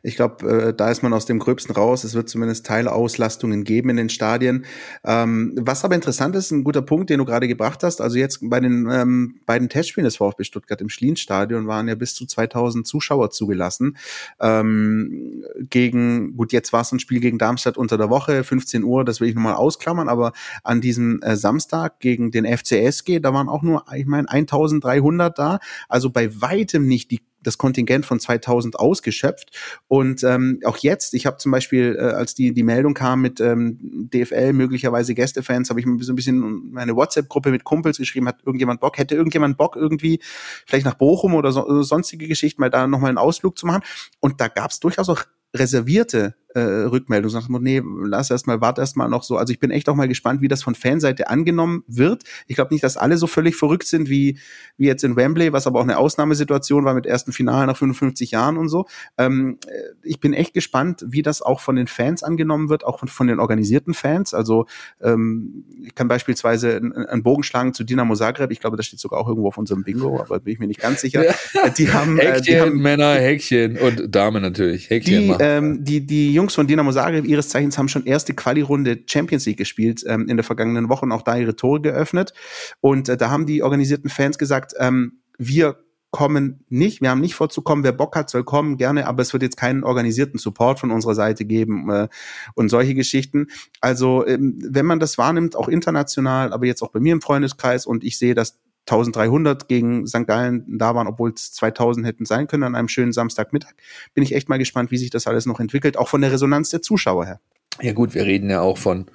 Ich glaube, äh, da ist man aus dem Gröbsten raus. Es wird zumindest Teilauslastungen geben in den Stadien. Ähm, was aber interessant ist, ein guter Punkt, den du gerade gebracht hast. Also jetzt bei den ähm, beiden Testspielen des VfB Stuttgart im Schlienstadion waren ja bis zu 2000 Zuschauer zugelassen. Ähm, gegen, gut, jetzt war es ein Spiel gegen Darmstadt unter der Woche, 15 Uhr, das will ich nochmal ausklammern, aber an diesem äh, Samstag gegen den FCSG, da waren auch nur, ich meine, 1300 da also bei weitem nicht die das Kontingent von 2000 ausgeschöpft. Und ähm, auch jetzt, ich habe zum Beispiel, äh, als die, die Meldung kam mit ähm, DFL, möglicherweise Gästefans, habe ich mir so ein bisschen meine WhatsApp-Gruppe mit Kumpels geschrieben, hat irgendjemand Bock, hätte irgendjemand Bock irgendwie vielleicht nach Bochum oder so, sonstige Geschichten mal da nochmal einen Ausflug zu machen. Und da gab es durchaus auch reservierte äh, Rückmeldung. Sagt man, nee, lass erst mal, warte erst mal noch so. Also ich bin echt auch mal gespannt, wie das von Fanseite angenommen wird. Ich glaube nicht, dass alle so völlig verrückt sind wie, wie jetzt in Wembley, was aber auch eine Ausnahmesituation war mit ersten Finale nach 55 Jahren und so. Ähm, äh, ich bin echt gespannt, wie das auch von den Fans angenommen wird, auch von, von den organisierten Fans. Also ähm, ich kann beispielsweise einen Bogen schlagen zu Dinamo Zagreb. Ich glaube, das steht sogar auch irgendwo auf unserem Bingo, aber bin ich mir nicht ganz sicher. Ja. Die haben, Häkchen, äh, die haben Männer, Häkchen und Damen natürlich. Häkchen die, ähm, die, die Jungs von Dinamo Zagreb ihres Zeichens haben schon erste Quali-Runde Champions League gespielt ähm, in der vergangenen Woche und auch da ihre Tore geöffnet. Und äh, da haben die organisierten Fans gesagt, ähm, wir kommen nicht, wir haben nicht vorzukommen, wer Bock hat, soll kommen, gerne, aber es wird jetzt keinen organisierten Support von unserer Seite geben äh, und solche Geschichten. Also ähm, wenn man das wahrnimmt, auch international, aber jetzt auch bei mir im Freundeskreis und ich sehe, dass 1300 gegen St. Gallen da waren, obwohl es 2000 hätten sein können an einem schönen Samstagmittag, bin ich echt mal gespannt, wie sich das alles noch entwickelt, auch von der Resonanz der Zuschauer her. Ja gut, wir reden ja auch von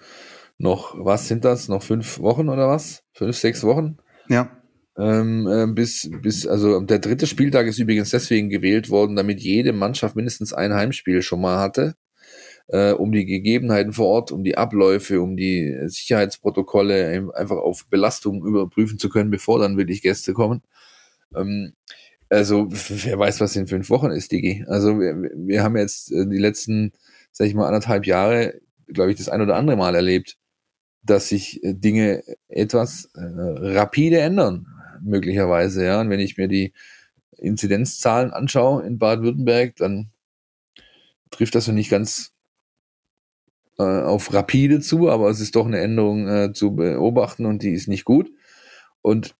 noch, was sind das, noch fünf Wochen oder was? Fünf, sechs Wochen? Ja. Ähm, äh, bis, bis, also der dritte Spieltag ist übrigens deswegen gewählt worden, damit jede Mannschaft mindestens ein Heimspiel schon mal hatte, äh, um die Gegebenheiten vor Ort, um die Abläufe, um die Sicherheitsprotokolle einfach auf Belastung überprüfen zu können, bevor dann wirklich Gäste kommen. Ähm, also, wer weiß, was in fünf Wochen ist, Digi. Also, wir, wir haben jetzt äh, die letzten, sag ich mal, anderthalb Jahre, glaube ich, das ein oder andere Mal erlebt, dass sich äh, Dinge etwas äh, rapide ändern möglicherweise, ja. Und wenn ich mir die Inzidenzzahlen anschaue in Baden-Württemberg, dann trifft das so nicht ganz äh, auf rapide zu, aber es ist doch eine Änderung äh, zu beobachten und die ist nicht gut. Und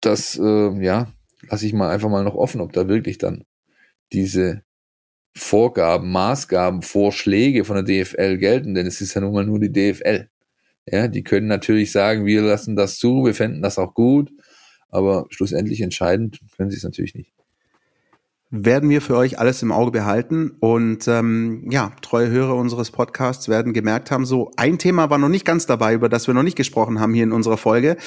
das, äh, ja, lasse ich mal einfach mal noch offen, ob da wirklich dann diese Vorgaben, Maßgaben, Vorschläge von der DFL gelten, denn es ist ja nun mal nur die DFL. Ja, die können natürlich sagen, wir lassen das zu, wir fänden das auch gut, aber schlussendlich entscheidend können sie es natürlich nicht werden wir für euch alles im Auge behalten. Und ähm, ja, treue Hörer unseres Podcasts werden gemerkt haben, so ein Thema war noch nicht ganz dabei, über das wir noch nicht gesprochen haben hier in unserer Folge.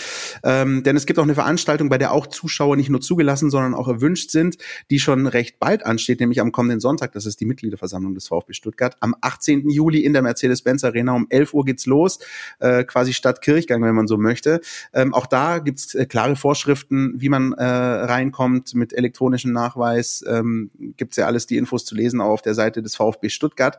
Ähm, denn es gibt auch eine Veranstaltung, bei der auch Zuschauer nicht nur zugelassen, sondern auch erwünscht sind, die schon recht bald ansteht, nämlich am kommenden Sonntag. Das ist die Mitgliederversammlung des VfB Stuttgart. Am 18. Juli in der Mercedes-Benz Arena um 11 Uhr geht's los, äh, quasi Stadt Kirchgang, wenn man so möchte. Ähm, auch da gibt's äh, klare Vorschriften, wie man äh, reinkommt mit elektronischem Nachweis ähm, gibt ja alles die Infos zu lesen, auch auf der Seite des VfB Stuttgart.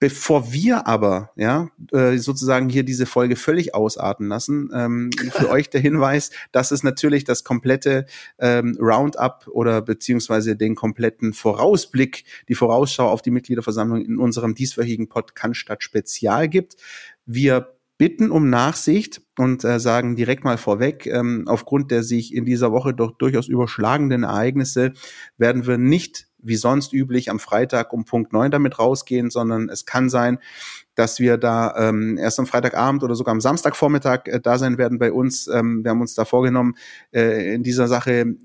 Bevor wir aber ja äh, sozusagen hier diese Folge völlig ausarten lassen, ähm, für euch der Hinweis, dass es natürlich das komplette ähm, Roundup oder beziehungsweise den kompletten Vorausblick, die Vorausschau auf die Mitgliederversammlung in unserem dieswöchigen Podcast Spezial gibt. Wir bitten um Nachsicht und äh, sagen direkt mal vorweg, ähm, aufgrund der sich in dieser Woche doch durchaus überschlagenden Ereignisse werden wir nicht wie sonst üblich am Freitag um Punkt neun damit rausgehen, sondern es kann sein, dass wir da ähm, erst am Freitagabend oder sogar am Samstagvormittag äh, da sein werden bei uns. Ähm, wir haben uns da vorgenommen, äh, in dieser Sache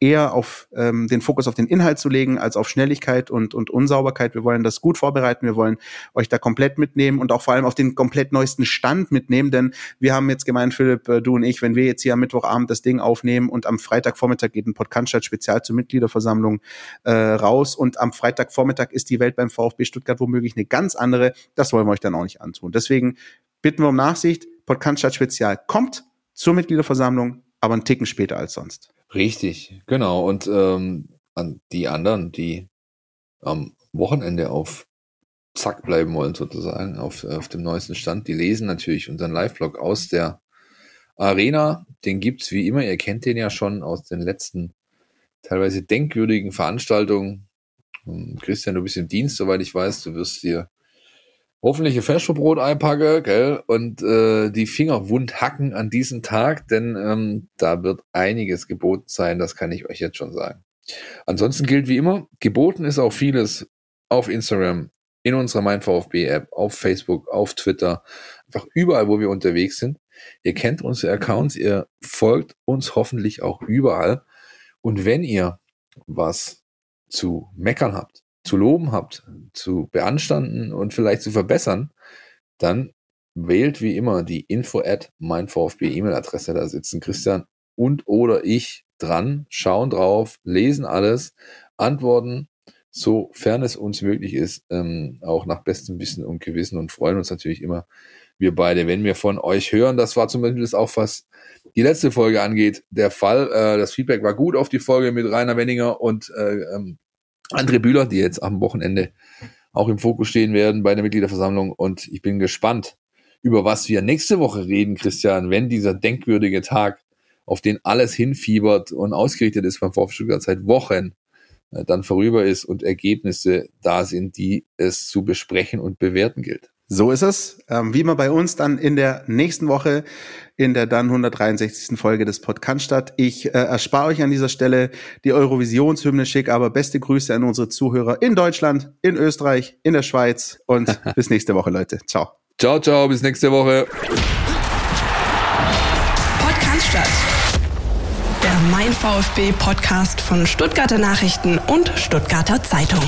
eher auf ähm, den Fokus auf den Inhalt zu legen, als auf Schnelligkeit und, und Unsauberkeit. Wir wollen das gut vorbereiten, wir wollen euch da komplett mitnehmen und auch vor allem auf den komplett neuesten Stand mitnehmen, denn wir haben jetzt gemeint, Philipp, äh, du und ich, wenn wir jetzt hier am Mittwochabend das Ding aufnehmen und am Freitagvormittag geht ein Podcast spezial zur Mitgliederversammlung äh, raus und am Freitagvormittag ist die Welt beim VfB Stuttgart womöglich eine ganz andere, das wollen wir euch dann auch nicht antun. Deswegen bitten wir um Nachsicht, Podcast spezial kommt zur Mitgliederversammlung, aber einen Ticken später als sonst. Richtig, genau. Und ähm, an die anderen, die am Wochenende auf Zack bleiben wollen, sozusagen, auf, auf dem neuesten Stand, die lesen natürlich unseren Live-Blog aus der Arena. Den gibt's wie immer, ihr kennt den ja schon aus den letzten teilweise denkwürdigen Veranstaltungen. Ähm, Christian, du bist im Dienst, soweit ich weiß. Du wirst dir hoffentlich Feschbrot einpacke, gell, und äh, die Finger wund hacken an diesem Tag, denn ähm, da wird einiges geboten sein, das kann ich euch jetzt schon sagen. Ansonsten gilt wie immer, geboten ist auch vieles auf Instagram, in unserer MeinVfB-App, auf Facebook, auf Twitter, einfach überall, wo wir unterwegs sind. Ihr kennt unsere Accounts, ihr folgt uns hoffentlich auch überall. Und wenn ihr was zu meckern habt, zu loben habt, zu beanstanden und vielleicht zu verbessern, dann wählt wie immer die info at meinVfB E-Mail-Adresse. Da sitzen Christian und oder ich dran, schauen drauf, lesen alles, antworten sofern es uns möglich ist, ähm, auch nach bestem Wissen und Gewissen und freuen uns natürlich immer, wir beide, wenn wir von euch hören. Das war zumindest auch, was die letzte Folge angeht, der Fall. Äh, das Feedback war gut auf die Folge mit Rainer Wenninger und äh, ähm, André Bühler, die jetzt am Wochenende auch im Fokus stehen werden bei der Mitgliederversammlung. Und ich bin gespannt, über was wir nächste Woche reden, Christian, wenn dieser denkwürdige Tag, auf den alles hinfiebert und ausgerichtet ist beim VfB Stuttgart seit Wochen, äh, dann vorüber ist und Ergebnisse da sind, die es zu besprechen und bewerten gilt. So ist es. Ähm, wie immer bei uns dann in der nächsten Woche in der dann 163. Folge des Podcast statt. Ich äh, erspare euch an dieser Stelle die Eurovisionshymne schick, aber beste Grüße an unsere Zuhörer in Deutschland, in Österreich, in der Schweiz und bis nächste Woche, Leute. Ciao. Ciao, ciao, bis nächste Woche. Podcast statt. Der Mein VfB Podcast von Stuttgarter Nachrichten und Stuttgarter Zeitung.